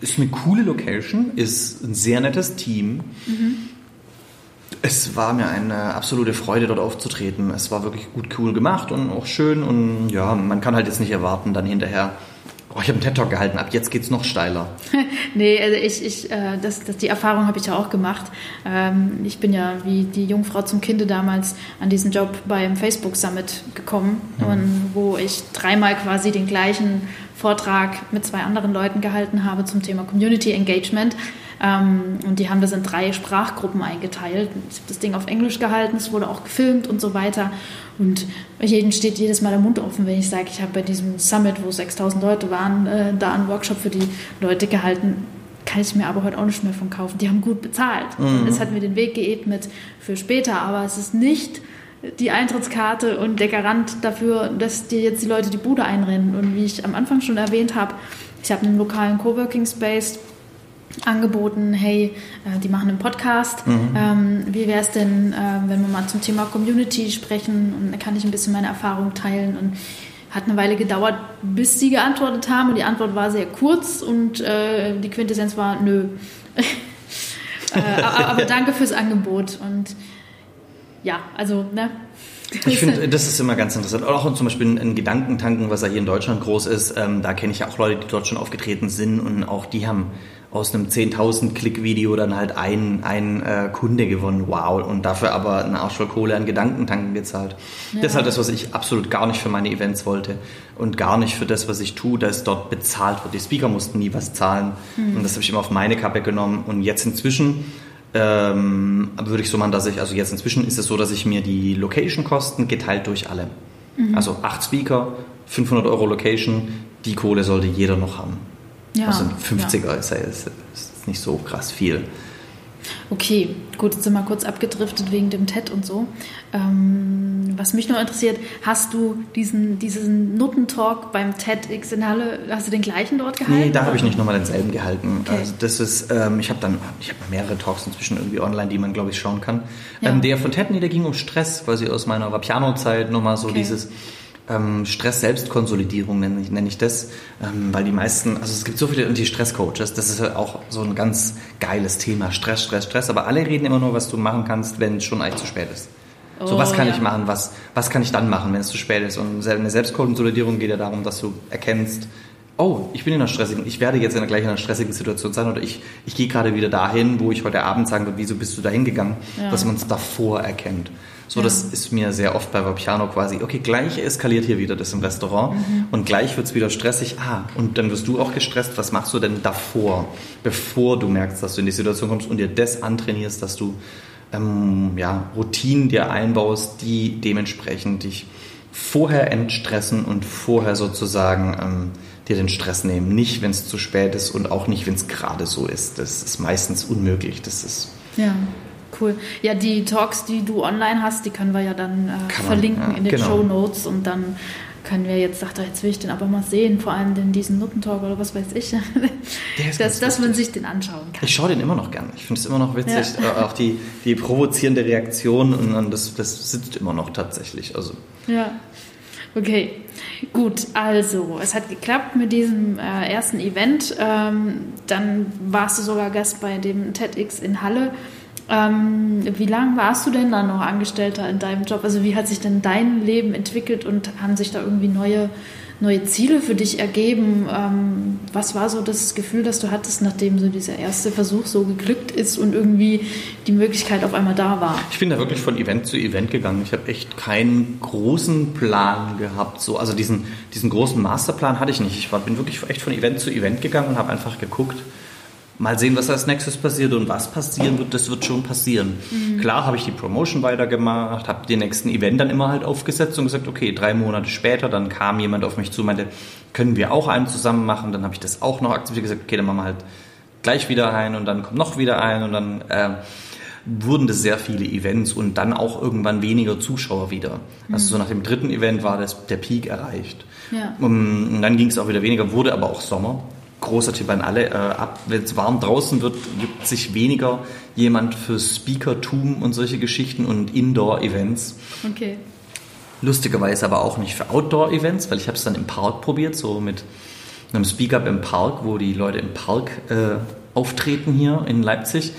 [SPEAKER 1] ist eine coole Location, ist ein sehr nettes Team. Es war mir eine absolute Freude, dort aufzutreten. Es war wirklich gut cool gemacht und auch schön. Und ja, man kann halt jetzt nicht erwarten, dann hinterher, oh, ich habe einen TED-Talk gehalten, ab jetzt geht's noch steiler.
[SPEAKER 2] nee, also ich, ich, äh, das, das, die Erfahrung habe ich ja auch gemacht. Ähm, ich bin ja wie die Jungfrau zum Kinde damals an diesen Job beim Facebook Summit gekommen, und wo ich dreimal quasi den gleichen Vortrag mit zwei anderen Leuten gehalten habe zum Thema Community Engagement. Ähm, und die haben das in drei Sprachgruppen eingeteilt. Ich habe das Ding auf Englisch gehalten, es wurde auch gefilmt und so weiter. Und jedem steht jedes Mal der Mund offen, wenn ich sage, ich habe bei diesem Summit, wo 6000 Leute waren, äh, da einen Workshop für die Leute gehalten. Kann ich mir aber heute auch nicht mehr von kaufen. Die haben gut bezahlt. Es hat mir den Weg geebnet für später, aber es ist nicht die Eintrittskarte und der Garant dafür, dass dir jetzt die Leute die Bude einrennen. Und wie ich am Anfang schon erwähnt habe, ich habe einen lokalen Coworking Space angeboten, hey, äh, die machen einen Podcast. Ähm, wie wäre es denn, äh, wenn wir mal zum Thema Community sprechen und da kann ich ein bisschen meine Erfahrung teilen und hat eine Weile gedauert, bis sie geantwortet haben und die Antwort war sehr kurz und äh, die Quintessenz war nö. äh, aber, aber danke fürs Angebot und ja, also ne.
[SPEAKER 1] Ich finde, das ist immer ganz interessant. Auch zum Beispiel ein Gedankentanken, was ja hier in Deutschland groß ist. Ähm, da kenne ich ja auch Leute, die dort schon aufgetreten sind und auch die haben aus einem 10.000 Klick-Video dann halt einen, einen äh, Kunde gewonnen. Wow. Und dafür aber eine Arsch voll Kohle an Gedankentanken gezahlt. Das ist halt das, was ich absolut gar nicht für meine Events wollte und gar nicht für das, was ich tue, dass dort bezahlt wird. Die Speaker mussten nie was zahlen und das habe ich immer auf meine Kappe genommen. Und jetzt inzwischen ähm, würde ich so machen, dass ich, also jetzt inzwischen ist es so, dass ich mir die Location-Kosten geteilt durch alle. Also acht Speaker, 500 Euro Location, die Kohle sollte jeder noch haben.
[SPEAKER 2] Ja,
[SPEAKER 1] also ein 50er ist, ja- ist, ist nicht so krass viel.
[SPEAKER 2] Okay, gut, jetzt sind wir kurz abgedriftet wegen dem TED und so. Ähm, was mich noch interessiert, hast du diesen, diesen Nuttentalk beim TEDx in Halle, hast du den gleichen dort gehalten?
[SPEAKER 1] Nee, da habe ich nicht nochmal denselben gehalten.
[SPEAKER 2] Okay.
[SPEAKER 1] Also das ist, ähm, ich habe dann, ich habe mehrere Talks inzwischen irgendwie online, die man glaube ich schauen kann.
[SPEAKER 2] Ja.
[SPEAKER 1] Ähm, der von Tedney, der ging um Stress, quasi aus meiner Vapiano-Zeit nochmal so
[SPEAKER 2] Okay.
[SPEAKER 1] dieses ähm, Stress-Selbstkonsolidierung nenne ich, nenne ich das, ähm, weil die meisten, also es gibt so viele Anti-Stress-Coaches, das ist halt auch so ein ganz geiles Thema, Stress, Stress, Stress, aber alle reden immer nur, was du machen kannst, wenn es schon eigentlich zu spät ist. So,
[SPEAKER 2] Oh,
[SPEAKER 1] was kann
[SPEAKER 2] ja.
[SPEAKER 1] ich machen? Was, was kann ich dann machen, wenn es zu spät ist? Und eine Selbstkonsolidierung geht ja darum, dass du erkennst, oh, ich bin in einer stressigen, ich werde jetzt in einer gleich in einer stressigen Situation sein oder ich, ich gehe gerade wieder dahin, wo ich heute Abend sagen würde, wieso bist du da hingegangen?
[SPEAKER 2] Ja.
[SPEAKER 1] Dass man es davor erkennt. So,
[SPEAKER 2] Ja.
[SPEAKER 1] das ist mir sehr oft bei Vapiano quasi, okay, gleich eskaliert hier wieder das im Restaurant und gleich wird es wieder stressig. Ah, und dann wirst du auch gestresst. Was machst du denn davor, bevor du merkst, dass du in die Situation kommst und dir das antrainierst, dass du ähm, ja, Routinen dir einbaust, die dementsprechend dich vorher entstressen und vorher sozusagen ähm, dir den Stress nehmen. Nicht, wenn es zu spät ist und auch nicht, wenn es gerade so ist. Das ist meistens unmöglich. Das ist
[SPEAKER 2] Ja, cool. Ja, die Talks, die du online hast, die können wir ja dann äh,
[SPEAKER 1] Kann man,
[SPEAKER 2] verlinken
[SPEAKER 1] ja,
[SPEAKER 2] in den
[SPEAKER 1] genau.
[SPEAKER 2] Show Notes und dann können wir jetzt, dachte jetzt will ich den aber mal sehen, vor allem den diesen Nuttentalk oder was weiß ich, dass, dass man sich den anschauen kann.
[SPEAKER 1] Ich schaue den immer noch gern. Ich finde es immer noch witzig.
[SPEAKER 2] Ja.
[SPEAKER 1] Äh, Auch die, die provozierende Reaktion und dann das, das sitzt immer noch tatsächlich. Also
[SPEAKER 2] Ja, okay. Gut, also es hat geklappt mit diesem äh, ersten Event. Ähm, dann warst du sogar Gast bei dem TEDx in Halle. Ähm, wie lange warst du denn dann noch Angestellter in deinem Job? Also wie hat sich denn dein Leben entwickelt und haben sich da irgendwie neue, neue Ziele für dich ergeben? Ähm, was war so das Gefühl, das du hattest, nachdem so dieser erste Versuch so geglückt ist und irgendwie die Möglichkeit auf einmal da war?
[SPEAKER 1] Ich bin da wirklich von Event zu Event gegangen. Ich habe echt keinen großen Plan gehabt. So, also diesen, diesen großen Masterplan hatte ich nicht. Ich war, bin wirklich echt von Event zu Event gegangen und habe einfach geguckt, mal sehen, was als nächstes passiert und was passieren wird, das wird schon passieren. Klar habe ich die Promotion weitergemacht, habe den nächsten Event dann immer halt aufgesetzt und gesagt, okay, drei Monate später, dann kam jemand auf mich zu und meinte, können wir auch einen zusammen machen? Dann habe ich das auch noch akzeptiert gesagt, okay, dann machen wir halt gleich wieder ein und dann kommt noch wieder ein und dann äh, wurden das sehr viele Events und dann auch irgendwann weniger Zuschauer wieder. Also so nach dem dritten Event war das, der Peak erreicht.
[SPEAKER 2] Ja.
[SPEAKER 1] Und dann ging es auch wieder weniger, wurde aber auch Sommer. Großer Tipp an alle, äh, ab wenn es warm draußen wird, gibt sich weniger jemand für Speakertum und solche Geschichten und Indoor-Events.
[SPEAKER 2] Okay.
[SPEAKER 1] Lustigerweise aber auch nicht für Outdoor-Events, weil ich habe es dann im Park probiert, so mit einem Speak-Up im Park, wo die Leute im Park äh, auftreten hier in Leipzig.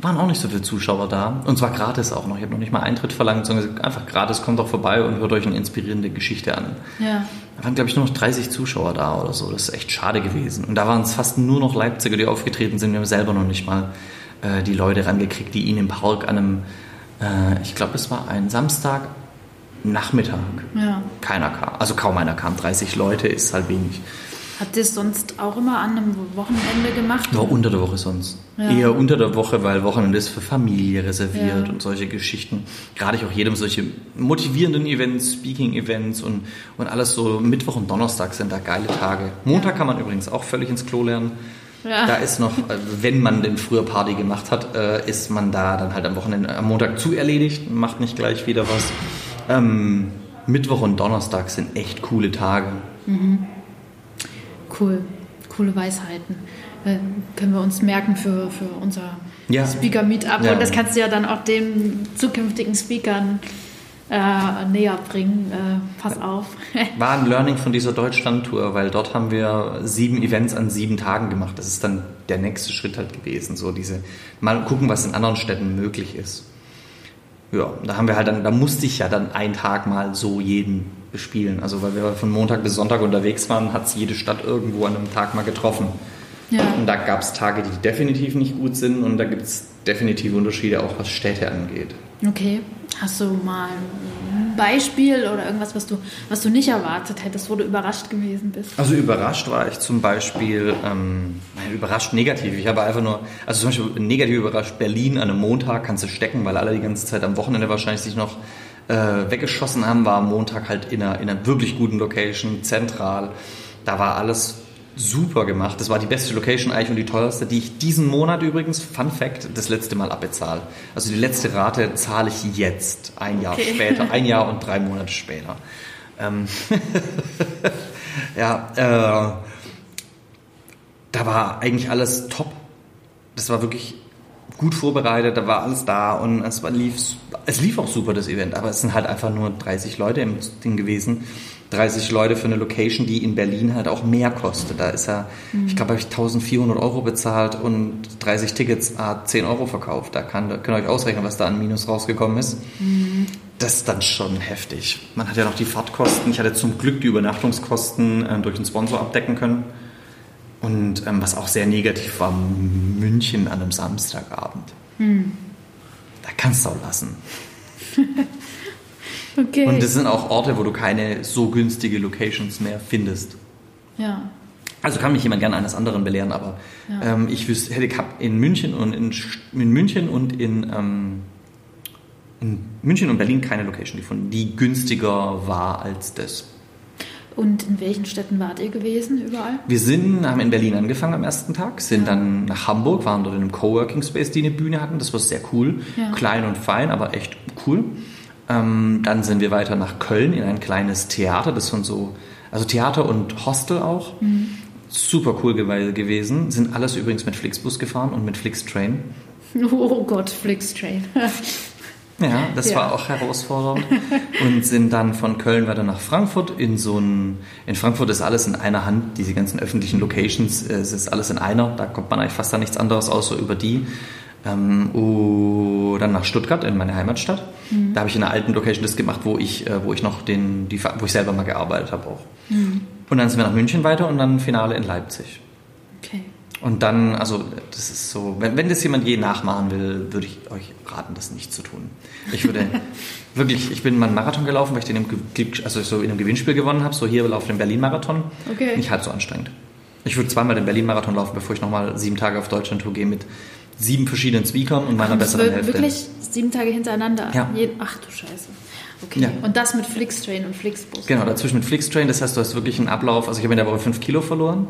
[SPEAKER 1] Waren auch nicht so viele Zuschauer da. Und zwar gratis auch noch. Ich habe noch nicht mal Eintritt verlangt, sondern einfach gratis, kommt doch vorbei und hört euch eine inspirierende Geschichte an.
[SPEAKER 2] Ja.
[SPEAKER 1] Da waren, glaube ich, nur noch 30 Zuschauer da oder so. Das ist echt schade gewesen. Und da waren es fast nur noch Leipziger, die aufgetreten sind. Wir haben selber noch nicht mal äh, die Leute rangekriegt, die ihn im Park an einem, äh, ich glaube, es war ein Samstag, Nachmittag.
[SPEAKER 2] Ja.
[SPEAKER 1] Keiner kam. Also kaum einer kam. 30 Leute ist halt wenig.
[SPEAKER 2] Habt ihr es sonst auch immer an einem Wochenende gemacht?
[SPEAKER 1] War unter der Woche sonst.
[SPEAKER 2] Ja.
[SPEAKER 1] Eher unter der Woche, weil Wochenende ist für Familie reserviert
[SPEAKER 2] Ja.
[SPEAKER 1] und solche Geschichten. Gerade ich auch jedem solche motivierenden Events, Speaking-Events und, und alles so. Mittwoch und Donnerstag sind da geile Tage. Montag kann man übrigens auch völlig ins Klo lernen.
[SPEAKER 2] Ja.
[SPEAKER 1] Da ist noch, äh, wenn man denn früher Party gemacht hat, äh, ist man da dann halt am Wochenende, am Montag zu erledigt, macht nicht gleich wieder was. Ähm, Mittwoch und Donnerstag sind echt coole Tage.
[SPEAKER 2] Cool. Coole Weisheiten. Äh, können wir uns merken für, für unser
[SPEAKER 1] Ja.
[SPEAKER 2] Speaker-Meetup.
[SPEAKER 1] Ja.
[SPEAKER 2] Und das kannst du ja dann auch den zukünftigen Speakern äh, näher bringen. Äh, pass auf.
[SPEAKER 1] War ein Learning von dieser Deutschland-Tour, weil dort haben wir sieben Events an sieben Tagen gemacht. Das ist dann der nächste Schritt halt gewesen. So diese, mal gucken, was in anderen Städten möglich ist. Ja, da haben wir halt dann, da musste ich ja dann einen Tag mal so jeden bespielen. Also weil wir von Montag bis Sonntag unterwegs waren, hat es jede Stadt irgendwo an einem Tag mal getroffen.
[SPEAKER 2] ja.
[SPEAKER 1] Und da gab es Tage, die definitiv nicht gut sind und da gibt es definitive Unterschiede auch, was Städte angeht.
[SPEAKER 2] Okay. Hast du mal ein Beispiel oder irgendwas, was du, was du nicht erwartet hättest, wo du überrascht gewesen bist?
[SPEAKER 1] Also überrascht war ich zum Beispiel, ähm, nein, überrascht negativ. Ich habe einfach nur, also zum Beispiel negativ überrascht, Berlin an einem Montag kannst du stecken, weil alle die ganze Zeit am Wochenende wahrscheinlich sich noch äh, weggeschossen haben, war am Montag halt in einer, in einer wirklich guten Location, zentral. Da war alles super gemacht. Das war die beste Location eigentlich und die teuerste, die ich diesen Monat übrigens, Fun Fact, das letzte Mal abbezahle. Also die letzte Rate zahle ich jetzt, ein Jahr
[SPEAKER 2] Okay.
[SPEAKER 1] später, ein Jahr und drei Monate später. Ähm, ja, äh, da war eigentlich alles top. Das war wirklich gut vorbereitet, da war alles da und es war, lief, es lief auch super, das Event, aber es sind halt einfach nur 30 Leute im Ding gewesen. 30 Leute für eine Location, die in Berlin halt auch mehr kostet. Da ist ja, ich glaube, habe ich 1400 Euro bezahlt und 30 Tickets ah, 10 Euro verkauft. Da kann, könnt ihr euch ausrechnen, was da an Minus rausgekommen ist. Das ist dann schon heftig. Man hat ja noch die Fahrtkosten. Ich hatte zum Glück die Übernachtungskosten äh, durch einen Sponsor abdecken können. Und ähm, was auch sehr negativ war, München an einem Samstagabend. Da kannst du auch lassen.
[SPEAKER 2] Okay.
[SPEAKER 1] Und das sind auch Orte, wo du keine so günstige Locations mehr findest.
[SPEAKER 2] ja.
[SPEAKER 1] Also kann mich jemand gerne eines anderen belehren, aber
[SPEAKER 2] Ja.
[SPEAKER 1] ähm, ich wüsste, hätte in München und in, in München und in, ähm, in München und Berlin keine Location gefunden, die günstiger war als das.
[SPEAKER 2] Und in welchen Städten wart ihr gewesen überall?
[SPEAKER 1] Wir sind, haben in Berlin angefangen am ersten Tag, sind dann nach Hamburg, waren dort in einem Coworking Space, die eine Bühne hatten. Das war sehr cool.
[SPEAKER 2] Ja.
[SPEAKER 1] Klein und fein, aber echt cool. Ähm, dann sind wir weiter nach Köln in ein kleines Theater. Das sind so, also Theater und Hostel auch. Super cool gew- gewesen. Sind alles übrigens mit Flixbus gefahren und mit Flixtrain.
[SPEAKER 2] Oh Gott, Flixtrain.
[SPEAKER 1] Ja, das
[SPEAKER 2] Ja.
[SPEAKER 1] war auch herausfordernd. Und sind dann von Köln weiter nach Frankfurt in so ein, in Frankfurt ist alles in einer Hand, diese ganzen öffentlichen Locations, äh, es ist alles in einer, da kommt man eigentlich fast an nichts anderes außer über die. Ähm, oh, dann nach Stuttgart in meine Heimatstadt. Da habe ich in einer alten Location das gemacht, wo ich, äh, wo ich noch den, die, wo ich selber mal gearbeitet habe auch. Und dann sind wir nach München weiter und dann Finale in Leipzig.
[SPEAKER 2] Okay.
[SPEAKER 1] Und dann, also das ist so, wenn, wenn das jemand je nachmachen will, würde ich euch raten, das nicht zu tun. Ich würde wirklich, ich bin mal einen Marathon gelaufen, weil ich den im, also so in einem Gewinnspiel gewonnen habe, so hier auf dem Berlin-Marathon.
[SPEAKER 2] Okay.
[SPEAKER 1] Nicht halb so anstrengend. Ich würde zweimal den Berlin-Marathon laufen, bevor ich nochmal sieben Tage auf Deutschland-Tour gehe mit sieben verschiedenen Speakern und meiner
[SPEAKER 2] Und
[SPEAKER 1] besseren
[SPEAKER 2] wir-
[SPEAKER 1] Hälfte.
[SPEAKER 2] wirklich sieben Tage hintereinander?
[SPEAKER 1] Ja.
[SPEAKER 2] Ach du Scheiße. Okay.
[SPEAKER 1] Ja.
[SPEAKER 2] Und das mit Flixtrain und Flixbus?
[SPEAKER 1] Genau, dazwischen mit Flixtrain, das heißt, du hast wirklich einen Ablauf, also ich habe in der Woche fünf Kilo verloren.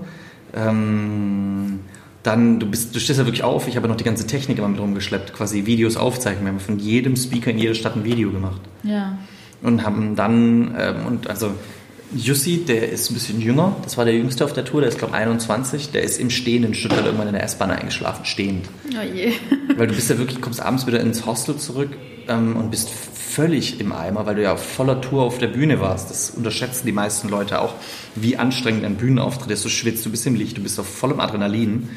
[SPEAKER 1] Ähm, Dann, du, bist, du stehst ja wirklich auf. Ich habe noch die ganze Technik immer mit rumgeschleppt, quasi Videos aufzeichnen. Wir haben von jedem Speaker in jeder Stadt ein Video gemacht.
[SPEAKER 2] Ja.
[SPEAKER 1] Und haben dann, ähm, und also Jussi, der ist ein bisschen jünger, das war der jüngste auf der Tour, der ist glaube ich 21, der ist im Stehen in Stuttgart irgendwann in der S-Bahn eingeschlafen, stehend.
[SPEAKER 2] Oh je.
[SPEAKER 1] Weil du bist ja wirklich, kommst abends wieder ins Hostel zurück ähm, und bist völlig im Eimer, weil du ja voller Tour auf der Bühne warst. Das unterschätzen die meisten Leute auch, wie anstrengend ein Bühnenauftritt ist. Du schwitzt, du bist im Licht, du bist auf vollem Adrenalin.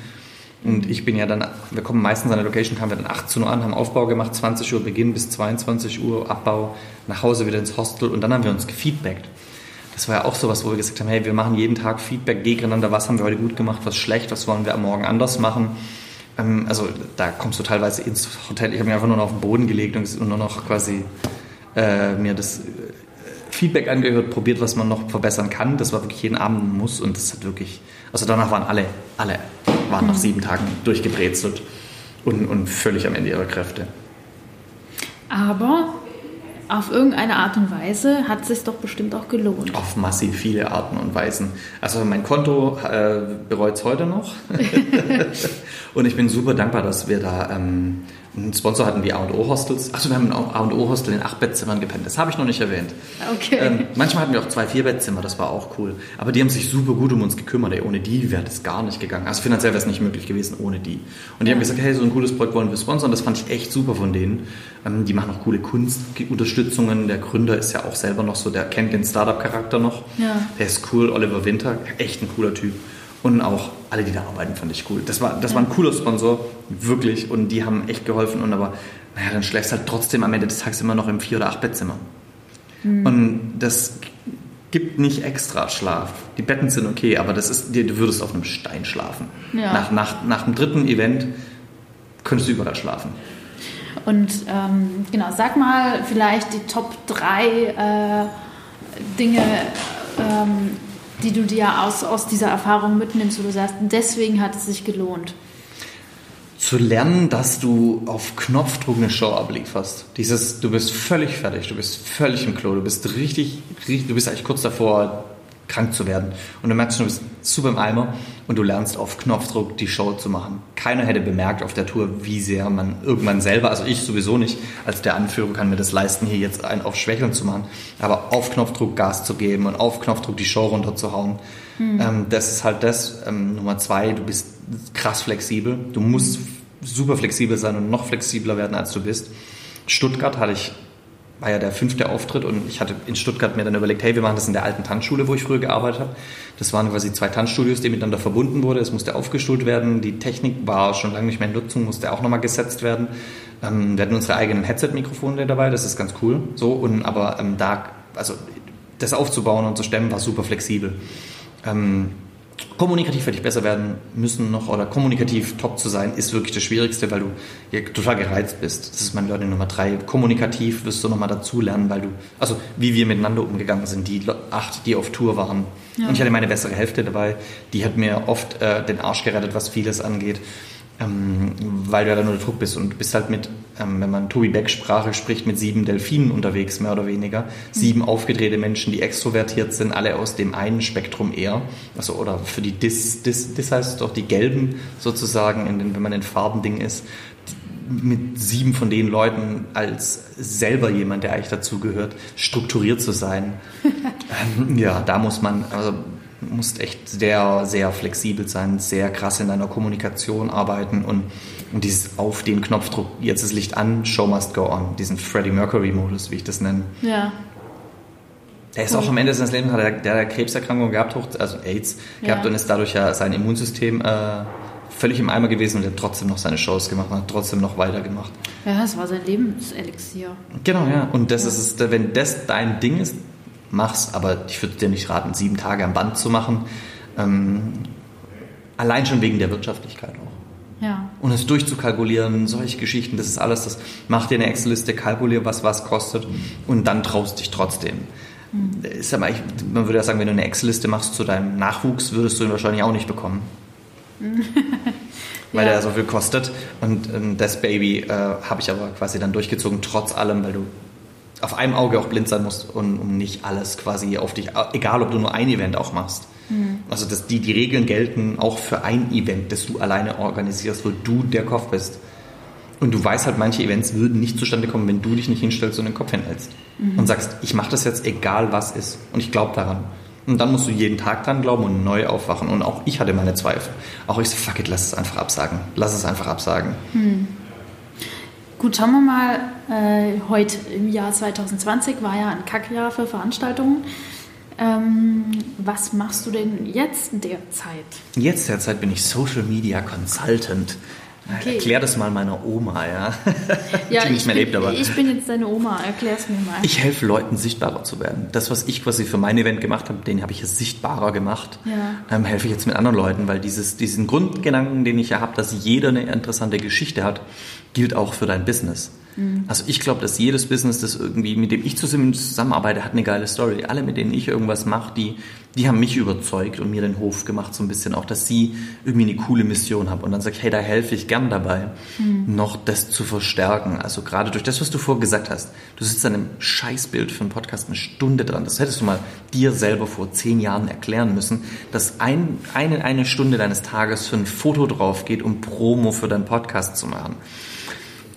[SPEAKER 1] Und ich bin ja dann, wir kommen meistens an der Location, kamen wir dann 18 Uhr an, haben Aufbau gemacht, 20 Uhr Beginn bis 22 Uhr Abbau, nach Hause wieder ins Hostel und dann haben wir uns gefeedbackt. Das war ja auch sowas, wo wir gesagt haben, hey, wir machen jeden Tag Feedback gegeneinander, was haben wir heute gut gemacht, was schlecht, was wollen wir am Morgen anders machen. Ähm, also da kommst du teilweise ins Hotel, ich habe mich einfach nur noch auf den Boden gelegt und nur noch quasi äh, mir das äh, Feedback angehört, probiert, was man noch verbessern kann. Das war wirklich jeden Abend ein Muss und das hat wirklich, also danach waren alle, alle waren nach sieben Tagen durchgebrezelt und, und völlig am Ende ihrer Kräfte.
[SPEAKER 2] Aber auf irgendeine Art und Weise hat es sich doch bestimmt auch gelohnt.
[SPEAKER 1] Auf massiv viele Arten und Weisen. Also mein Konto äh, bereut es heute noch. und ich bin super dankbar, dass wir da ähm, einen Sponsor hatten wie A&O Hostels. Achso, wir haben ein A&O Hostel in acht Bettzimmern gepennt. Das habe ich noch nicht erwähnt.
[SPEAKER 2] Okay.
[SPEAKER 1] Ähm, manchmal hatten wir auch zwei, vier Bettzimmer. Das war auch cool. Aber die haben sich super gut um uns gekümmert. Ey, ohne die wäre das gar nicht gegangen. Also finanziell wäre es nicht möglich gewesen ohne die. Und die haben gesagt, hey, so ein cooles Projekt wollen wir sponsern. Das fand ich echt super von denen. Ähm, die machen auch coole Kunstunterstützungen. Der Gründer ist ja auch selber noch so, der kennt den Startup-Charakter noch.
[SPEAKER 2] Ja.
[SPEAKER 1] Der ist cool, Oliver Winter, echt ein cooler Typ. Und auch alle, die da arbeiten, fand ich cool. Das war, das war ein cooler Sponsor, wirklich. Und die haben echt geholfen. Und aber, naja, dann schläfst halt trotzdem am Ende des Tages immer noch im Vier- oder Acht-Bettzimmer. Und das gibt nicht extra Schlaf. Die Betten sind okay, aber das ist, du würdest auf einem Stein schlafen.
[SPEAKER 2] Ja.
[SPEAKER 1] Nach, nach, nach dem dritten Event könntest du überall schlafen.
[SPEAKER 2] Und ähm, genau, sag mal vielleicht die Top 3 äh, Dinge, ähm, die du dir aus, aus dieser Erfahrung mitnimmst, wo du sagst, deswegen hat es sich gelohnt.
[SPEAKER 1] zu lernen, dass du auf Knopfdruck eine Show ablieferst. Dieses, du bist völlig fertig, du bist völlig im Klo, du bist richtig, richtig du bist eigentlich kurz davor, krank zu werden. Und du merkst schon, du bist super im Eimer und du lernst auf Knopfdruck die Show zu machen. Keiner hätte bemerkt auf der Tour, wie sehr man irgendwann selber, also ich sowieso nicht, als der Anführer kann mir das leisten, hier jetzt einen auf Schwächeln zu machen, aber auf Knopfdruck Gas zu geben und auf Knopfdruck die Show runterzuhauen. Ähm, das ist halt das. Ähm, Nummer zwei, du bist krass flexibel. Du musst super flexibel sein und noch flexibler werden, als du bist. Stuttgart hatte ich, war ja der fünfte Auftritt und ich hatte in Stuttgart mir dann überlegt, hey, wir machen das in der alten Tanzschule, wo ich früher gearbeitet habe. Das waren quasi zwei Tanzstudios, die miteinander verbunden wurden. Es musste aufgestuhlt werden. Die Technik war schon lange nicht mehr in Nutzung, musste auch nochmal gesetzt werden. Ähm, wir hatten unsere eigenen Headset-Mikrofone dabei, das ist ganz cool. So, und aber ähm, da, also das aufzubauen und zu stemmen, war super flexibel. Ähm, kommunikativ hätte ich besser werden müssen noch oder kommunikativ top zu sein, ist wirklich das Schwierigste, weil du ja total gereizt bist. Das ist mein Learning Nummer drei. Kommunikativ wirst du nochmal dazu lernen, weil du, also wie wir miteinander umgegangen sind, die acht, die auf Tour waren.
[SPEAKER 2] Ja.
[SPEAKER 1] Und ich hatte meine bessere Hälfte dabei, die hat mir oft äh, den Arsch gerettet, was vieles angeht. Ähm, weil du ja dann unter Druck bist und du bist halt mit, ähm, wenn man Tobi Beck Sprache spricht, mit sieben Delfinen unterwegs, mehr oder weniger. Sieben aufgedrehte Menschen, die extrovertiert sind, alle aus dem einen Spektrum eher. Also, oder für die Dis, Dis, Dis heißt es doch, die Gelben sozusagen, in den, wenn man in Farbending ist. Mit sieben von den Leuten als selber jemand, der eigentlich dazugehört, strukturiert zu sein. ähm, ja, da muss man, also musst echt sehr, sehr flexibel sein, sehr krass in deiner Kommunikation arbeiten und, und dieses auf den Knopfdruck, jetzt ist Licht an, Show must go on, diesen Freddie Mercury-Modus, wie ich das nenne.
[SPEAKER 2] Ja.
[SPEAKER 1] Der ist auch am Ende seines Lebens, hat er, der hat Krebserkrankung gehabt, also AIDS gehabt
[SPEAKER 2] Ja.
[SPEAKER 1] und ist dadurch ja sein Immunsystem äh, völlig im Eimer gewesen und hat trotzdem noch seine Shows gemacht und hat trotzdem noch weitergemacht.
[SPEAKER 2] Ja, das war sein Lebenselixier.
[SPEAKER 1] Genau, ja. Und das ist es, wenn das dein Ding ist, mach's, aber ich würde dir nicht raten, sieben Tage am Band zu machen. Ähm, allein schon wegen der Wirtschaftlichkeit auch.
[SPEAKER 2] Ja.
[SPEAKER 1] Und es durchzukalkulieren, solche Geschichten, das ist alles, das mach dir eine Excel-Liste, kalkulier, was was kostet und dann traust dich trotzdem. Ist aber man würde ja sagen, wenn du eine Excel-Liste machst zu deinem Nachwuchs, würdest du ihn wahrscheinlich auch nicht bekommen. Weil
[SPEAKER 2] Ja.
[SPEAKER 1] der so viel kostet. Und ähm, das Baby äh, habe ich aber quasi dann durchgezogen, trotz allem, weil du auf einem Auge auch blind sein musst und um nicht alles quasi auf dich, egal ob du nur ein Event auch machst. Also dass die, die Regeln gelten auch für ein Event, das du alleine organisierst, wo du der Kopf bist. Und du weißt halt, manche Events würden nicht zustande kommen, wenn du dich nicht hinstellst und den Kopf hinhältst. Mhm. Und sagst, ich mache das jetzt egal was ist. Und ich glaube daran. Und dann musst du jeden Tag dran glauben und neu aufwachen. Und auch ich hatte meine Zweifel. Auch ich so, fuck it, lass es einfach absagen. Lass es einfach absagen. Hm.
[SPEAKER 2] Gut, schauen wir mal. Äh, heute im Jahr 2020 war ja ein Kackjahr für Veranstaltungen. Ähm, was machst du denn jetzt derzeit?
[SPEAKER 1] Jetzt derzeit bin ich Social Media Consultant. Okay. Erklär das mal meiner Oma, ja.
[SPEAKER 2] ja die nicht mehr bin, lebt, aber. Ich bin jetzt deine Oma, erklär es mir mal.
[SPEAKER 1] Ich helfe Leuten, sichtbarer zu werden. Das, was ich quasi für mein Event gemacht habe, den habe ich jetzt sichtbarer gemacht. Ja. Ähm, helfe ich jetzt mit anderen Leuten, weil dieses, diesen Grundgedanken, den ich ja habe, dass jeder eine interessante Geschichte hat, gilt auch für dein Business. Mhm. Also ich glaube, dass jedes Business, das irgendwie, mit dem ich zusammenarbeite, hat eine geile Story. Alle, mit denen ich irgendwas mache, die, die haben mich überzeugt und mir den Hof gemacht, so ein bisschen auch, dass sie irgendwie eine coole Mission haben. Und dann sage ich, hey, da helfe ich gern dabei, mhm. noch das zu verstärken. Also gerade durch das, was du vorher gesagt hast. Du sitzt an einem Scheißbild für einen Podcast eine Stunde dran. Das hättest du mal dir selber vor zehn Jahren erklären müssen, dass ein, eine, eine Stunde deines Tages für ein Foto drauf geht, um Promo für deinen Podcast zu machen.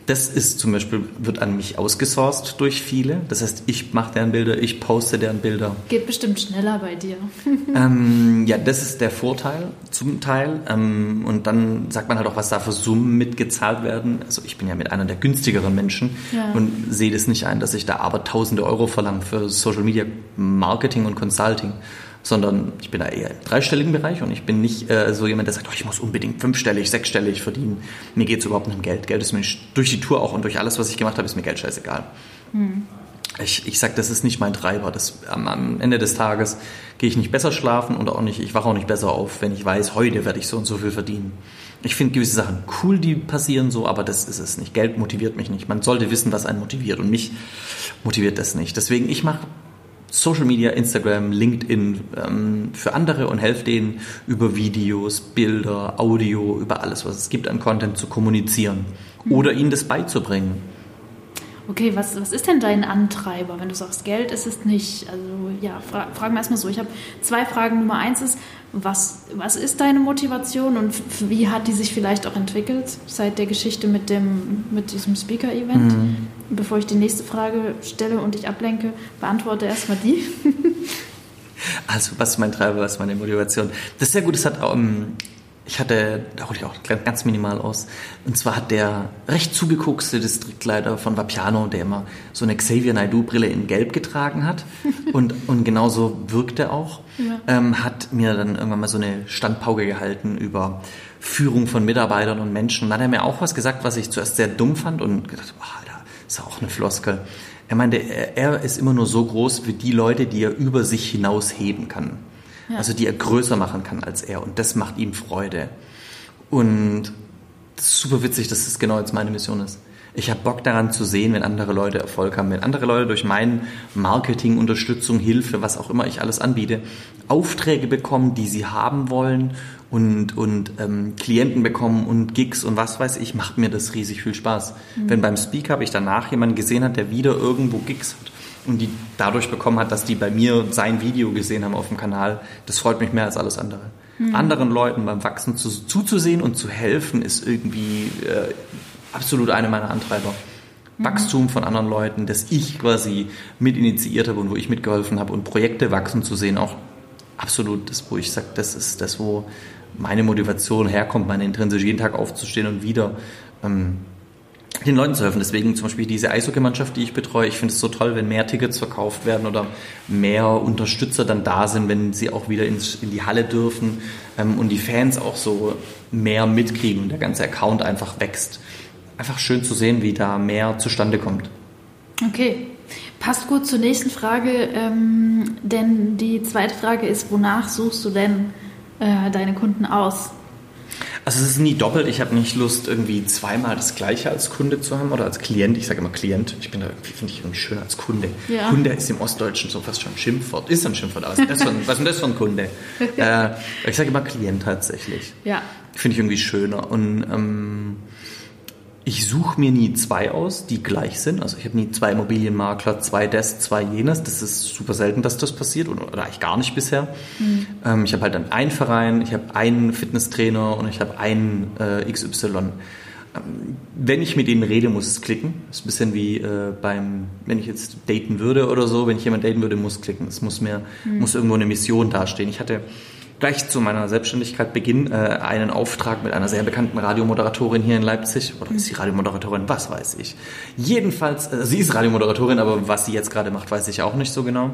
[SPEAKER 1] Das ist zum Beispiel, wird an mich ausgesourced durch viele. Das heißt, ich mache deren Bilder, ich poste deren Bilder.
[SPEAKER 2] Geht bestimmt schneller bei dir.
[SPEAKER 1] ähm, ja, das ist der Vorteil zum Teil. Ähm, und dann sagt man halt auch, was da für Summen mitgezahlt werden. Also ich bin ja mit einer der günstigeren Menschen ja. und sehe das nicht ein, dass ich da aber tausende Euro verlange für Social Media Marketing und Consulting sondern ich bin da eher im dreistelligen Bereich und ich bin nicht äh, so jemand, der sagt, oh, ich muss unbedingt fünfstellig, sechsstellig verdienen. Mir geht es überhaupt nicht um Geld. Geld ist mir durch die Tour auch und durch alles, was ich gemacht habe, ist mir Geld scheißegal. Hm. Ich, ich sage, das ist nicht mein Treiber. Das, am, am Ende des Tages gehe ich nicht besser schlafen und auch nicht, ich wache auch nicht besser auf, wenn ich weiß, heute werde ich so und so viel verdienen. Ich finde gewisse Sachen cool, die passieren so, aber das ist es nicht. Geld motiviert mich nicht. Man sollte wissen, was einen motiviert und mich motiviert das nicht. Deswegen, ich mache Social Media, Instagram, LinkedIn ähm, für andere und helfe denen über Videos, Bilder, Audio, über alles, was es gibt an Content zu kommunizieren mhm. oder ihnen das beizubringen.
[SPEAKER 2] Okay, was, was ist denn dein Antreiber? Wenn du sagst, Geld ist es nicht. Also ja, fra fragen wir erstmal so. Ich habe zwei Fragen. Nummer eins ist, was, was ist deine Motivation und wie hat die sich vielleicht auch entwickelt seit der Geschichte mit, dem, mit diesem Speaker-Event? Mhm. Bevor ich die nächste Frage stelle und dich ablenke, beantworte erstmal die.
[SPEAKER 1] also was ist mein Treiber, was ist meine Motivation? Das ist sehr gut. Das hat um, ich hatte, da hole ich auch ganz minimal aus. Und zwar hat der recht zugekokste Distriktleiter von Vapiano, der immer so eine Xavier Naidoo-Brille in Gelb getragen hat und, und genauso wirkte auch, ja. ähm, hat mir dann irgendwann mal so eine Standpauke gehalten über Führung von Mitarbeitern und Menschen. Und dann hat er mir auch was gesagt, was ich zuerst sehr dumm fand und gedacht, oh, Alter, ist auch eine Floskel. Er meinte, er, er ist immer nur so groß wie die Leute, die er über sich hinaus heben kann. Ja. Also die er größer machen kann als er. Und das macht ihm Freude. Und das ist super witzig, dass das genau jetzt meine Mission ist. Ich habe Bock daran zu sehen, wenn andere Leute Erfolg haben, wenn andere Leute durch mein Marketing, Unterstützung, Hilfe, was auch immer ich alles anbiete, Aufträge bekommen, die sie haben wollen und, und ähm, Klienten bekommen und Gigs und was weiß ich, macht mir das riesig viel Spaß. Mhm. Wenn beim Speak habe ich danach jemanden gesehen hat, der wieder irgendwo Gigs hat und die dadurch bekommen hat, dass die bei mir sein Video gesehen haben auf dem Kanal, das freut mich mehr als alles andere. Mhm. Anderen Leuten beim Wachsen zu, zuzusehen und zu helfen, ist irgendwie äh, absolut eine meiner Antreiber. Mhm. Wachstum von anderen Leuten, das ich quasi mit initiiert habe und wo ich mitgeholfen habe und Projekte wachsen zu sehen, auch absolut das, wo ich sage, das ist das, wo meine Motivation herkommt, meine Intrinsisch jeden Tag aufzustehen und wieder ähm, den Leuten zu helfen. Deswegen zum Beispiel diese Eishockey-Mannschaft, die ich betreue, ich finde es so toll, wenn mehr Tickets verkauft werden oder mehr Unterstützer dann da sind, wenn sie auch wieder ins, in die Halle dürfen ähm, und die Fans auch so mehr mitkriegen und der ganze Account einfach wächst. Einfach schön zu sehen, wie da mehr zustande kommt.
[SPEAKER 2] Okay, passt gut zur nächsten Frage, ähm, denn die zweite Frage ist, wonach suchst du denn äh, deine Kunden aus?
[SPEAKER 1] Also es ist nie doppelt. Ich habe nicht Lust, irgendwie zweimal das Gleiche als Kunde zu haben oder als Klient. Ich sage immer Klient. Ich bin da finde ich irgendwie schöner als Kunde. Ja. Kunde ist im Ostdeutschen so fast schon ein Schimpfwort. Ist ein Schimpfwort. Was ein, was ist das für ein Kunde? äh, ich sage immer Klient tatsächlich. Ja. Finde ich irgendwie schöner. Und ähm, Ich suche mir nie zwei aus, die gleich sind. Also ich habe nie zwei Immobilienmakler, zwei das, zwei jenes. Das ist super selten, dass das passiert oder, oder eigentlich gar nicht bisher. Mhm. Ähm, ich habe halt dann einen Verein, ich habe einen Fitnesstrainer und ich habe einen äh, XY. Ähm, wenn ich mit denen rede, muss es klicken. Das ist ein bisschen wie äh, beim, wenn ich jetzt daten würde oder so, wenn ich jemanden daten würde, muss klicken. Es muss mir, mhm. muss irgendwo eine Mission dastehen. Ich hatte gleich zu meiner Selbstständigkeit Beginn äh, einen Auftrag mit einer sehr bekannten Radiomoderatorin hier in Leipzig. Oder ist sie Radiomoderatorin? Was weiß ich. Jedenfalls, äh, sie ist Radiomoderatorin, aber was sie jetzt gerade macht, weiß ich auch nicht so genau.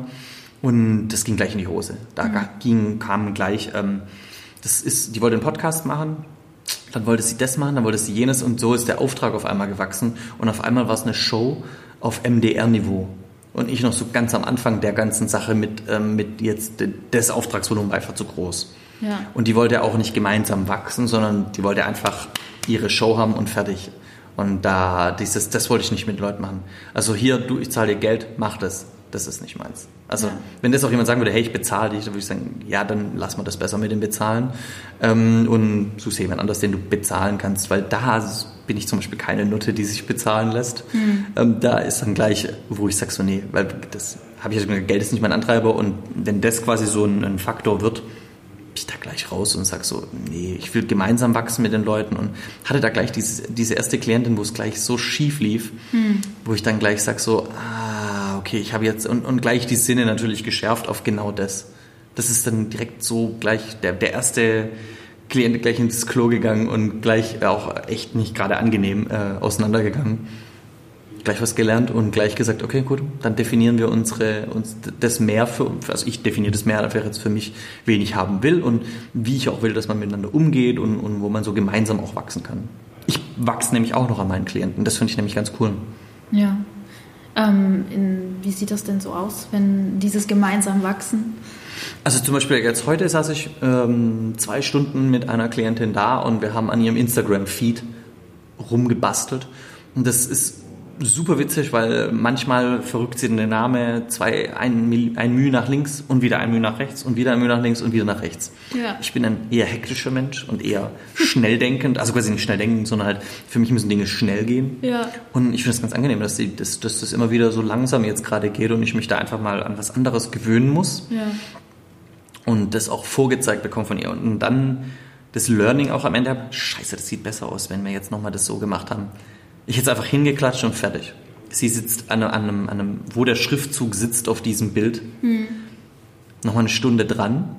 [SPEAKER 1] Und das ging gleich in die Hose. Da mhm. ging, kam gleich, ähm, das ist, die wollte einen Podcast machen, dann wollte sie das machen, dann wollte sie jenes und so ist der Auftrag auf einmal gewachsen und auf einmal war es eine Show auf MDR-Niveau. Und ich noch so ganz am Anfang der ganzen Sache mit, ähm, mit jetzt des Auftragsvolumen einfach zu groß. Ja. Und die wollte auch nicht gemeinsam wachsen, sondern die wollte einfach ihre Show haben und fertig. Und da, dieses, das wollte ich nicht mit Leuten machen. Also hier, du, ich zahle dir Geld, mach das. Das ist nicht meins. Also, ja. wenn das auch jemand sagen würde, hey, ich bezahle dich, dann würde ich sagen, ja, dann lass mal das besser mit dem Bezahlen. Ähm, und such jemand anders, den du bezahlen kannst, weil da bin ich zum Beispiel keine Nutte, die sich bezahlen lässt. Mhm. Ähm, da ist dann gleich, wo ich sage so, nee, weil das habe ich ja gesagt, Geld ist nicht mein Antreiber und wenn das quasi so ein, ein Faktor wird, bin ich da gleich raus und sage so, nee, ich will gemeinsam wachsen mit den Leuten und hatte da gleich diese, diese erste Klientin, wo es gleich so schief lief, mhm. wo ich dann gleich sage so, ah, okay, ich habe jetzt und, und gleich die Sinne natürlich geschärft auf genau das. Das ist dann direkt so gleich der, der erste Klient gleich ins Klo gegangen und gleich auch echt nicht gerade angenehm äh, auseinandergegangen. Gleich was gelernt und gleich gesagt, okay, gut, dann definieren wir unsere, uns das mehr für, also ich definiere das mehr einfach jetzt für mich, wen ich haben will und wie ich auch will, dass man miteinander umgeht und, und wo man so gemeinsam auch wachsen kann. Ich wachse nämlich auch noch an meinen Klienten, das finde ich nämlich ganz cool.
[SPEAKER 2] Ja. Ähm, in, wie sieht das denn so aus, wenn dieses gemeinsam wachsen?
[SPEAKER 1] Also zum Beispiel jetzt heute saß ich ähm, zwei Stunden mit einer Klientin da und wir haben an ihrem Instagram-Feed rumgebastelt. Und das ist super witzig, weil manchmal verrückt sie den Name, zwei, ein, ein Mühe nach links und wieder ein Mühe nach rechts und wieder ein Mühe nach links und wieder nach rechts. Ja. Ich bin ein eher hektischer Mensch und eher schnell denkend, also quasi nicht schnell denkend, sondern halt für mich müssen Dinge schnell gehen. Ja. Und ich finde es ganz angenehm, dass, die, dass, dass das immer wieder so langsam jetzt gerade geht und ich mich da einfach mal an was anderes gewöhnen muss. Ja und das auch vorgezeigt bekommen von ihr. Und dann das Learning auch am Ende habe, scheiße, das sieht besser aus, wenn wir jetzt nochmal das so gemacht haben. Ich hätte es einfach hingeklatscht und fertig. Sie sitzt an einem, an einem, wo der Schriftzug sitzt auf diesem Bild, hm. nochmal eine Stunde dran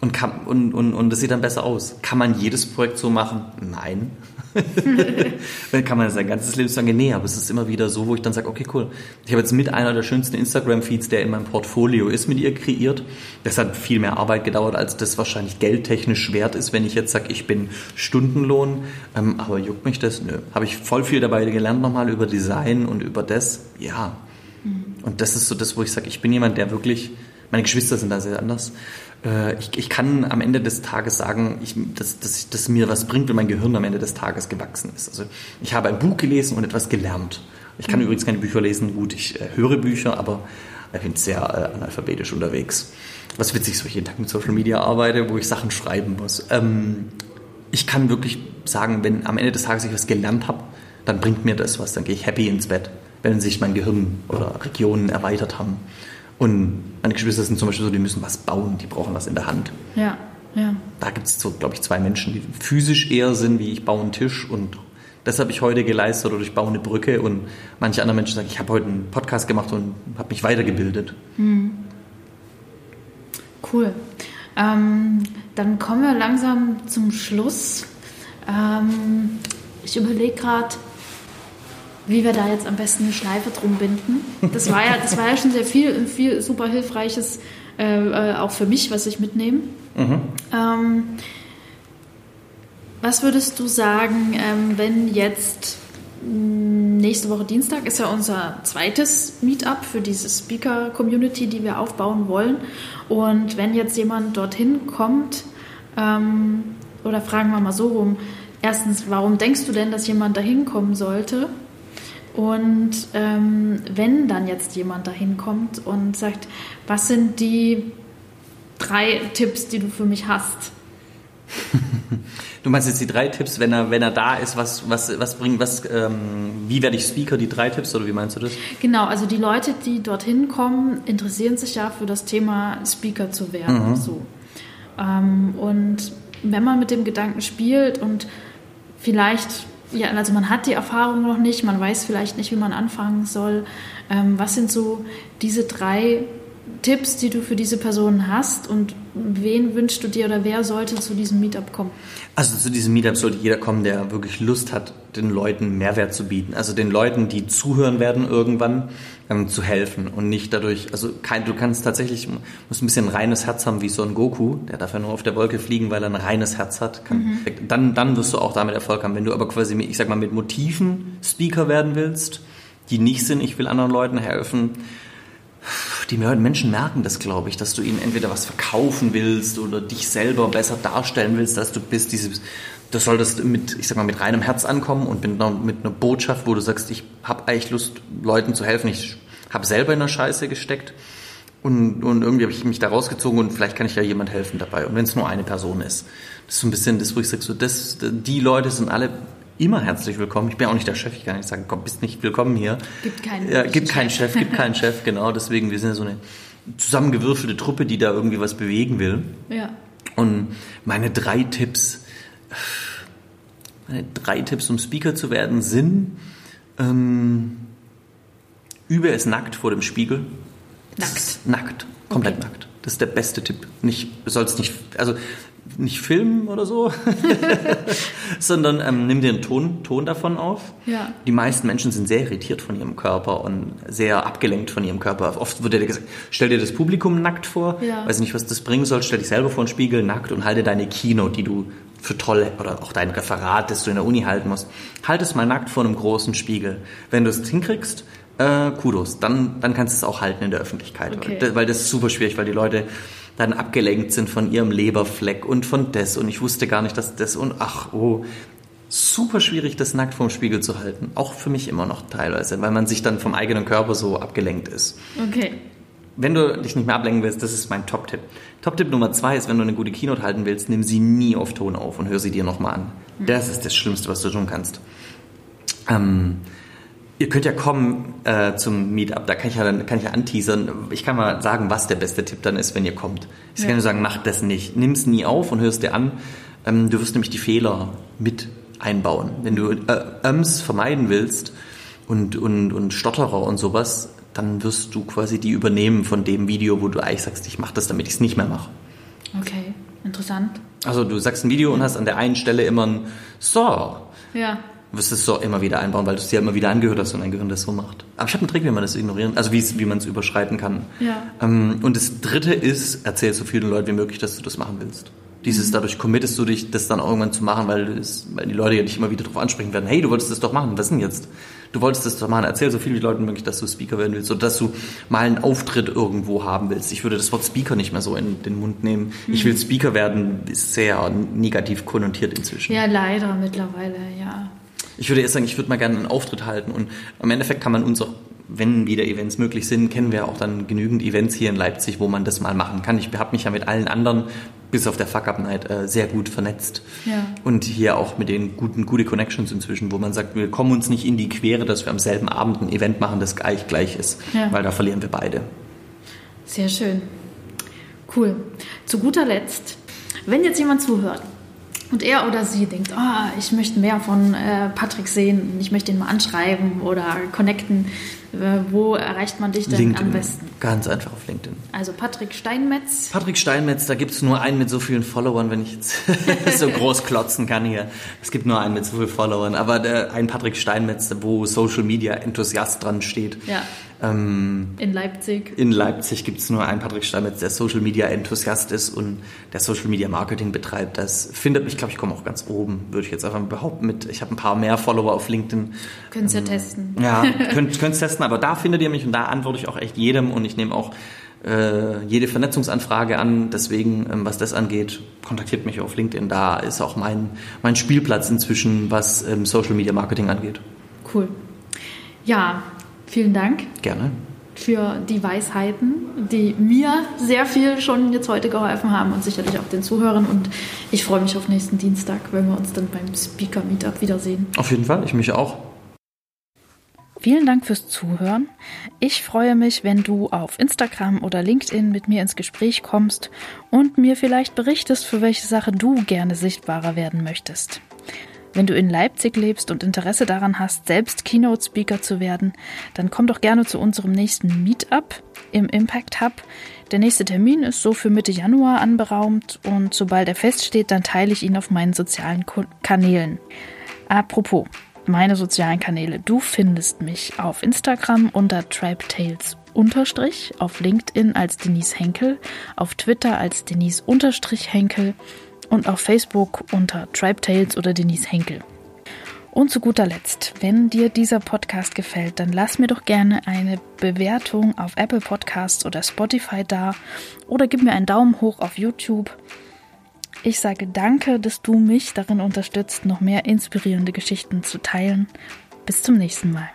[SPEAKER 1] und, kann, und, und, und das sieht dann besser aus. Kann man jedes Projekt so machen? Nein. dann kann man sein ganzes Leben sagen, nee, aber es ist immer wieder so, wo ich dann sage, okay, cool. Ich habe jetzt mit einer der schönsten Instagram-Feeds, der in meinem Portfolio ist, mit ihr kreiert. Das hat viel mehr Arbeit gedauert, als das wahrscheinlich geldtechnisch wert ist, wenn ich jetzt sage, ich bin Stundenlohn. Ähm, aber juckt mich das? Nö. Habe ich voll viel dabei gelernt nochmal über Design und über das? Ja. Mhm. Und das ist so das, wo ich sage, ich bin jemand, der wirklich, meine Geschwister sind da sehr anders, äh, ich, ich kann am Ende des Tages sagen, ich, dass, dass, dass mir was bringt, wenn mein Gehirn am Ende des Tages gewachsen ist. Also ich habe ein Buch gelesen und etwas gelernt. Ich kann mhm. übrigens keine Bücher lesen, gut, ich äh, höre Bücher, aber ich bin sehr äh, analphabetisch unterwegs. Was witzig ich jeden Tag mit Social Media arbeite, wo ich Sachen schreiben muss. Ähm, ich kann wirklich sagen, wenn am Ende des Tages ich was gelernt habe, dann bringt mir das was, dann gehe ich happy ins Bett, wenn sich mein Gehirn oder Regionen erweitert haben. Und meine Geschwister sind zum Beispiel so, die müssen was bauen, die brauchen was in der Hand.
[SPEAKER 2] Ja, ja.
[SPEAKER 1] Da gibt es so, glaube ich, zwei Menschen, die physisch eher sind, wie ich baue einen Tisch und das habe ich heute geleistet oder ich baue eine Brücke und manche andere Menschen sagen, ich habe heute einen Podcast gemacht und habe mich weitergebildet. Mhm.
[SPEAKER 2] Cool. Ähm, dann kommen wir langsam zum Schluss. Ähm, ich überlege gerade, wie wir da jetzt am besten eine Schleife drum binden. Das war ja, das war ja schon sehr viel, viel super hilfreiches, äh, äh, auch für mich, was ich mitnehme. Mhm. Ähm, was würdest du sagen, ähm, wenn jetzt mm, nächste Woche Dienstag ist ja unser zweites Meetup für diese Speaker-Community, die wir aufbauen wollen. Und wenn jetzt jemand dorthin kommt, ähm, oder fragen wir mal so rum, erstens, warum denkst du denn, dass jemand dahin kommen sollte? Und ähm, wenn dann jetzt jemand dahin kommt und sagt, was sind die drei Tipps, die du für mich hast?
[SPEAKER 1] Du meinst jetzt die drei Tipps, wenn er, wenn er da ist, was, was, was bringt, was, ähm, wie werde ich Speaker, die drei Tipps oder wie meinst du das?
[SPEAKER 2] Genau, also die Leute, die dorthin kommen, interessieren sich ja für das Thema Speaker zu werden. Mhm. So. Ähm, und wenn man mit dem Gedanken spielt und vielleicht, ja, also man hat die Erfahrung noch nicht, man weiß vielleicht nicht, wie man anfangen soll. Ähm, was sind so diese drei Tipps, die du für diese Personen hast und wen wünschst du dir oder wer sollte zu diesem Meetup kommen?
[SPEAKER 1] Also zu diesem Meetup sollte jeder kommen, der wirklich Lust hat, den Leuten Mehrwert zu bieten. Also den Leuten, die zuhören werden irgendwann, ähm, zu helfen und nicht dadurch, also kein, du kannst tatsächlich, musst ein bisschen ein reines Herz haben wie so ein Goku, der darf ja nur auf der Wolke fliegen, weil er ein reines Herz hat. Kann, mhm. dann, dann wirst du auch damit Erfolg haben. Wenn du aber quasi, ich sag mal, mit Motiven Speaker werden willst, die nicht sind, ich will anderen Leuten helfen, die Menschen merken das, glaube ich, dass du ihnen entweder was verkaufen willst oder dich selber besser darstellen willst, als du bist. Dieses, das solltest mit, ich sag mal, mit reinem Herz ankommen und mit einer, mit einer Botschaft, wo du sagst, ich habe eigentlich Lust, Leuten zu helfen. Ich habe selber in der Scheiße gesteckt und, und irgendwie habe ich mich da rausgezogen und vielleicht kann ich ja jemand helfen dabei. Und wenn es nur eine Person ist. Das ist so ein bisschen das, wo ich sage, so, das, die Leute sind alle immer herzlich willkommen. Ich bin auch nicht der Chef, ich kann nicht sagen, komm, bist nicht willkommen hier.
[SPEAKER 2] Gibt keinen
[SPEAKER 1] ja, gibt keinen Chef, gibt keinen Chef, genau. Deswegen, wir sind ja so eine zusammengewürfelte Truppe, die da irgendwie was bewegen will.
[SPEAKER 2] Ja.
[SPEAKER 1] Und meine drei Tipps, meine drei Tipps, um Speaker zu werden, sind, ähm, übe es nackt vor dem Spiegel.
[SPEAKER 2] Nackt?
[SPEAKER 1] Nackt, komplett okay. nackt. Das ist der beste Tipp. Nicht, sollst nicht, also nicht filmen oder so, sondern ähm, nimm dir einen Ton, Ton davon auf.
[SPEAKER 2] Ja.
[SPEAKER 1] Die meisten Menschen sind sehr irritiert von ihrem Körper und sehr abgelenkt von ihrem Körper. Oft wird dir gesagt, stell dir das Publikum nackt vor,
[SPEAKER 2] ja.
[SPEAKER 1] weiß nicht, was das bringen soll, stell dich selber vor den Spiegel nackt und halte deine Keynote, die du für tolle oder auch dein Referat, das du in der Uni halten musst, halt es mal nackt vor einem großen Spiegel. Wenn du es hinkriegst, äh, Kudos, dann, dann kannst du es auch halten in der Öffentlichkeit.
[SPEAKER 2] Okay.
[SPEAKER 1] Weil das ist super schwierig, weil die Leute dann abgelenkt sind von ihrem Leberfleck und von das und ich wusste gar nicht, dass das und ach, oh, super schwierig, das nackt vorm Spiegel zu halten. Auch für mich immer noch teilweise, weil man sich dann vom eigenen Körper so abgelenkt ist.
[SPEAKER 2] Okay.
[SPEAKER 1] Wenn du dich nicht mehr ablenken willst, das ist mein Top-Tipp. Top-Tipp Nummer zwei ist, wenn du eine gute Keynote halten willst, nimm sie nie auf Ton auf und hör sie dir nochmal an. Mhm. Das ist das Schlimmste, was du tun kannst. Ähm, Ihr könnt ja kommen äh, zum Meetup, da kann ich ja dann kann ich ja anteasern. Ich kann mal sagen, was der beste Tipp dann ist, wenn ihr kommt. Ich ja. kann nur sagen, mach das nicht. Nimm es nie auf und hörst dir an. Ähm, du wirst nämlich die Fehler mit einbauen. Wenn du äh, Öms vermeiden willst und, und, und Stotterer und sowas, dann wirst du quasi die übernehmen von dem Video, wo du eigentlich sagst, ich mache das, damit ich es nicht mehr mache.
[SPEAKER 2] Okay, interessant.
[SPEAKER 1] Also du sagst ein Video und hast an der einen Stelle immer ein So.
[SPEAKER 2] Ja
[SPEAKER 1] wirst es so immer wieder einbauen, weil du es dir immer wieder angehört hast und dein Gehirn das so macht. Aber ich habe einen Trick, wie man das ignorieren, also wie, man es überschreiten kann.
[SPEAKER 2] Ja.
[SPEAKER 1] Ähm, und das dritte ist, erzähl so vielen Leuten wie möglich, dass du das machen willst. Dieses, mhm. dadurch committest du dich, das dann irgendwann zu machen, weil, das, weil die Leute ja dich immer wieder darauf ansprechen werden, hey, du wolltest das doch machen, was denn jetzt? Du wolltest das doch machen, erzähl so viel wie Leuten möglich, dass du Speaker werden willst oder dass du mal einen Auftritt irgendwo haben willst. Ich würde das Wort Speaker nicht mehr so in den Mund nehmen. Mhm. Ich will Speaker werden, ist sehr negativ konnotiert inzwischen.
[SPEAKER 2] Ja, leider mittlerweile, ja
[SPEAKER 1] ich würde erst sagen, ich würde mal gerne einen Auftritt halten und im Endeffekt kann man uns auch, wenn wieder Events möglich sind, kennen wir auch dann genügend Events hier in Leipzig, wo man das mal machen kann. Ich habe mich ja mit allen anderen bis auf der Fuck-Up-Night äh, sehr gut vernetzt.
[SPEAKER 2] Ja.
[SPEAKER 1] Und hier auch mit den guten, gute Connections inzwischen, wo man sagt, wir kommen uns nicht in die Quere, dass wir am selben Abend ein Event machen, das gleich gleich ist, ja. weil da verlieren wir beide.
[SPEAKER 2] Sehr schön. Cool. Zu guter Letzt, wenn jetzt jemand zuhört und er oder sie denkt, oh, ich möchte mehr von äh, Patrick sehen, ich möchte ihn mal anschreiben oder connecten. Äh, wo erreicht man dich denn
[SPEAKER 1] LinkedIn.
[SPEAKER 2] am besten?
[SPEAKER 1] Ganz einfach auf LinkedIn.
[SPEAKER 2] Also Patrick Steinmetz.
[SPEAKER 1] Patrick Steinmetz, da gibt es nur einen mit so vielen Followern, wenn ich jetzt so groß klotzen kann hier. Es gibt nur einen mit so vielen Followern, aber der, ein Patrick Steinmetz, wo Social Media Enthusiast dran steht.
[SPEAKER 2] Ja.
[SPEAKER 1] Ähm,
[SPEAKER 2] in Leipzig.
[SPEAKER 1] In Leipzig gibt es nur einen Patrick Steinmetz, der Social Media Enthusiast ist und der Social Media Marketing betreibt. Das findet mich, glaube ich, komme auch ganz oben, würde ich jetzt einfach behaupten. Mit, ich habe ein paar mehr Follower auf LinkedIn.
[SPEAKER 2] Können Sie ähm, ja testen.
[SPEAKER 1] Ja, könnt, könnt testen, aber da findet ihr mich und da antworte ich auch echt jedem und ich nehme auch äh, jede Vernetzungsanfrage an. Deswegen, ähm, was das angeht, kontaktiert mich auf LinkedIn. Da ist auch mein, mein Spielplatz inzwischen, was ähm, Social Media Marketing angeht.
[SPEAKER 2] Cool. Ja, Vielen Dank.
[SPEAKER 1] Gerne.
[SPEAKER 2] für die Weisheiten, die mir sehr viel schon jetzt heute geholfen haben und sicherlich auch den Zuhörern. Und ich freue mich auf nächsten Dienstag, wenn wir uns dann beim Speaker Meetup wiedersehen.
[SPEAKER 1] Auf jeden Fall, ich mich auch.
[SPEAKER 2] Vielen Dank fürs Zuhören. Ich freue mich, wenn du auf Instagram oder LinkedIn mit mir ins Gespräch kommst und mir vielleicht berichtest, für welche Sache du gerne sichtbarer werden möchtest. Wenn du in Leipzig lebst und Interesse daran hast, selbst Keynote-Speaker zu werden, dann komm doch gerne zu unserem nächsten Meetup im Impact Hub. Der nächste Termin ist so für Mitte Januar anberaumt und sobald er feststeht, dann teile ich ihn auf meinen sozialen Kanälen. Apropos, meine sozialen Kanäle. Du findest mich auf Instagram unter TribeTales unterstrich, auf LinkedIn als Denise Henkel, auf Twitter als Denise unterstrich Henkel und auf Facebook unter TribeTales oder Denise Henkel. Und zu guter Letzt, wenn dir dieser Podcast gefällt, dann lass mir doch gerne eine Bewertung auf Apple Podcasts oder Spotify da oder gib mir einen Daumen hoch auf YouTube. Ich sage danke, dass du mich darin unterstützt, noch mehr inspirierende Geschichten zu teilen. Bis zum nächsten Mal.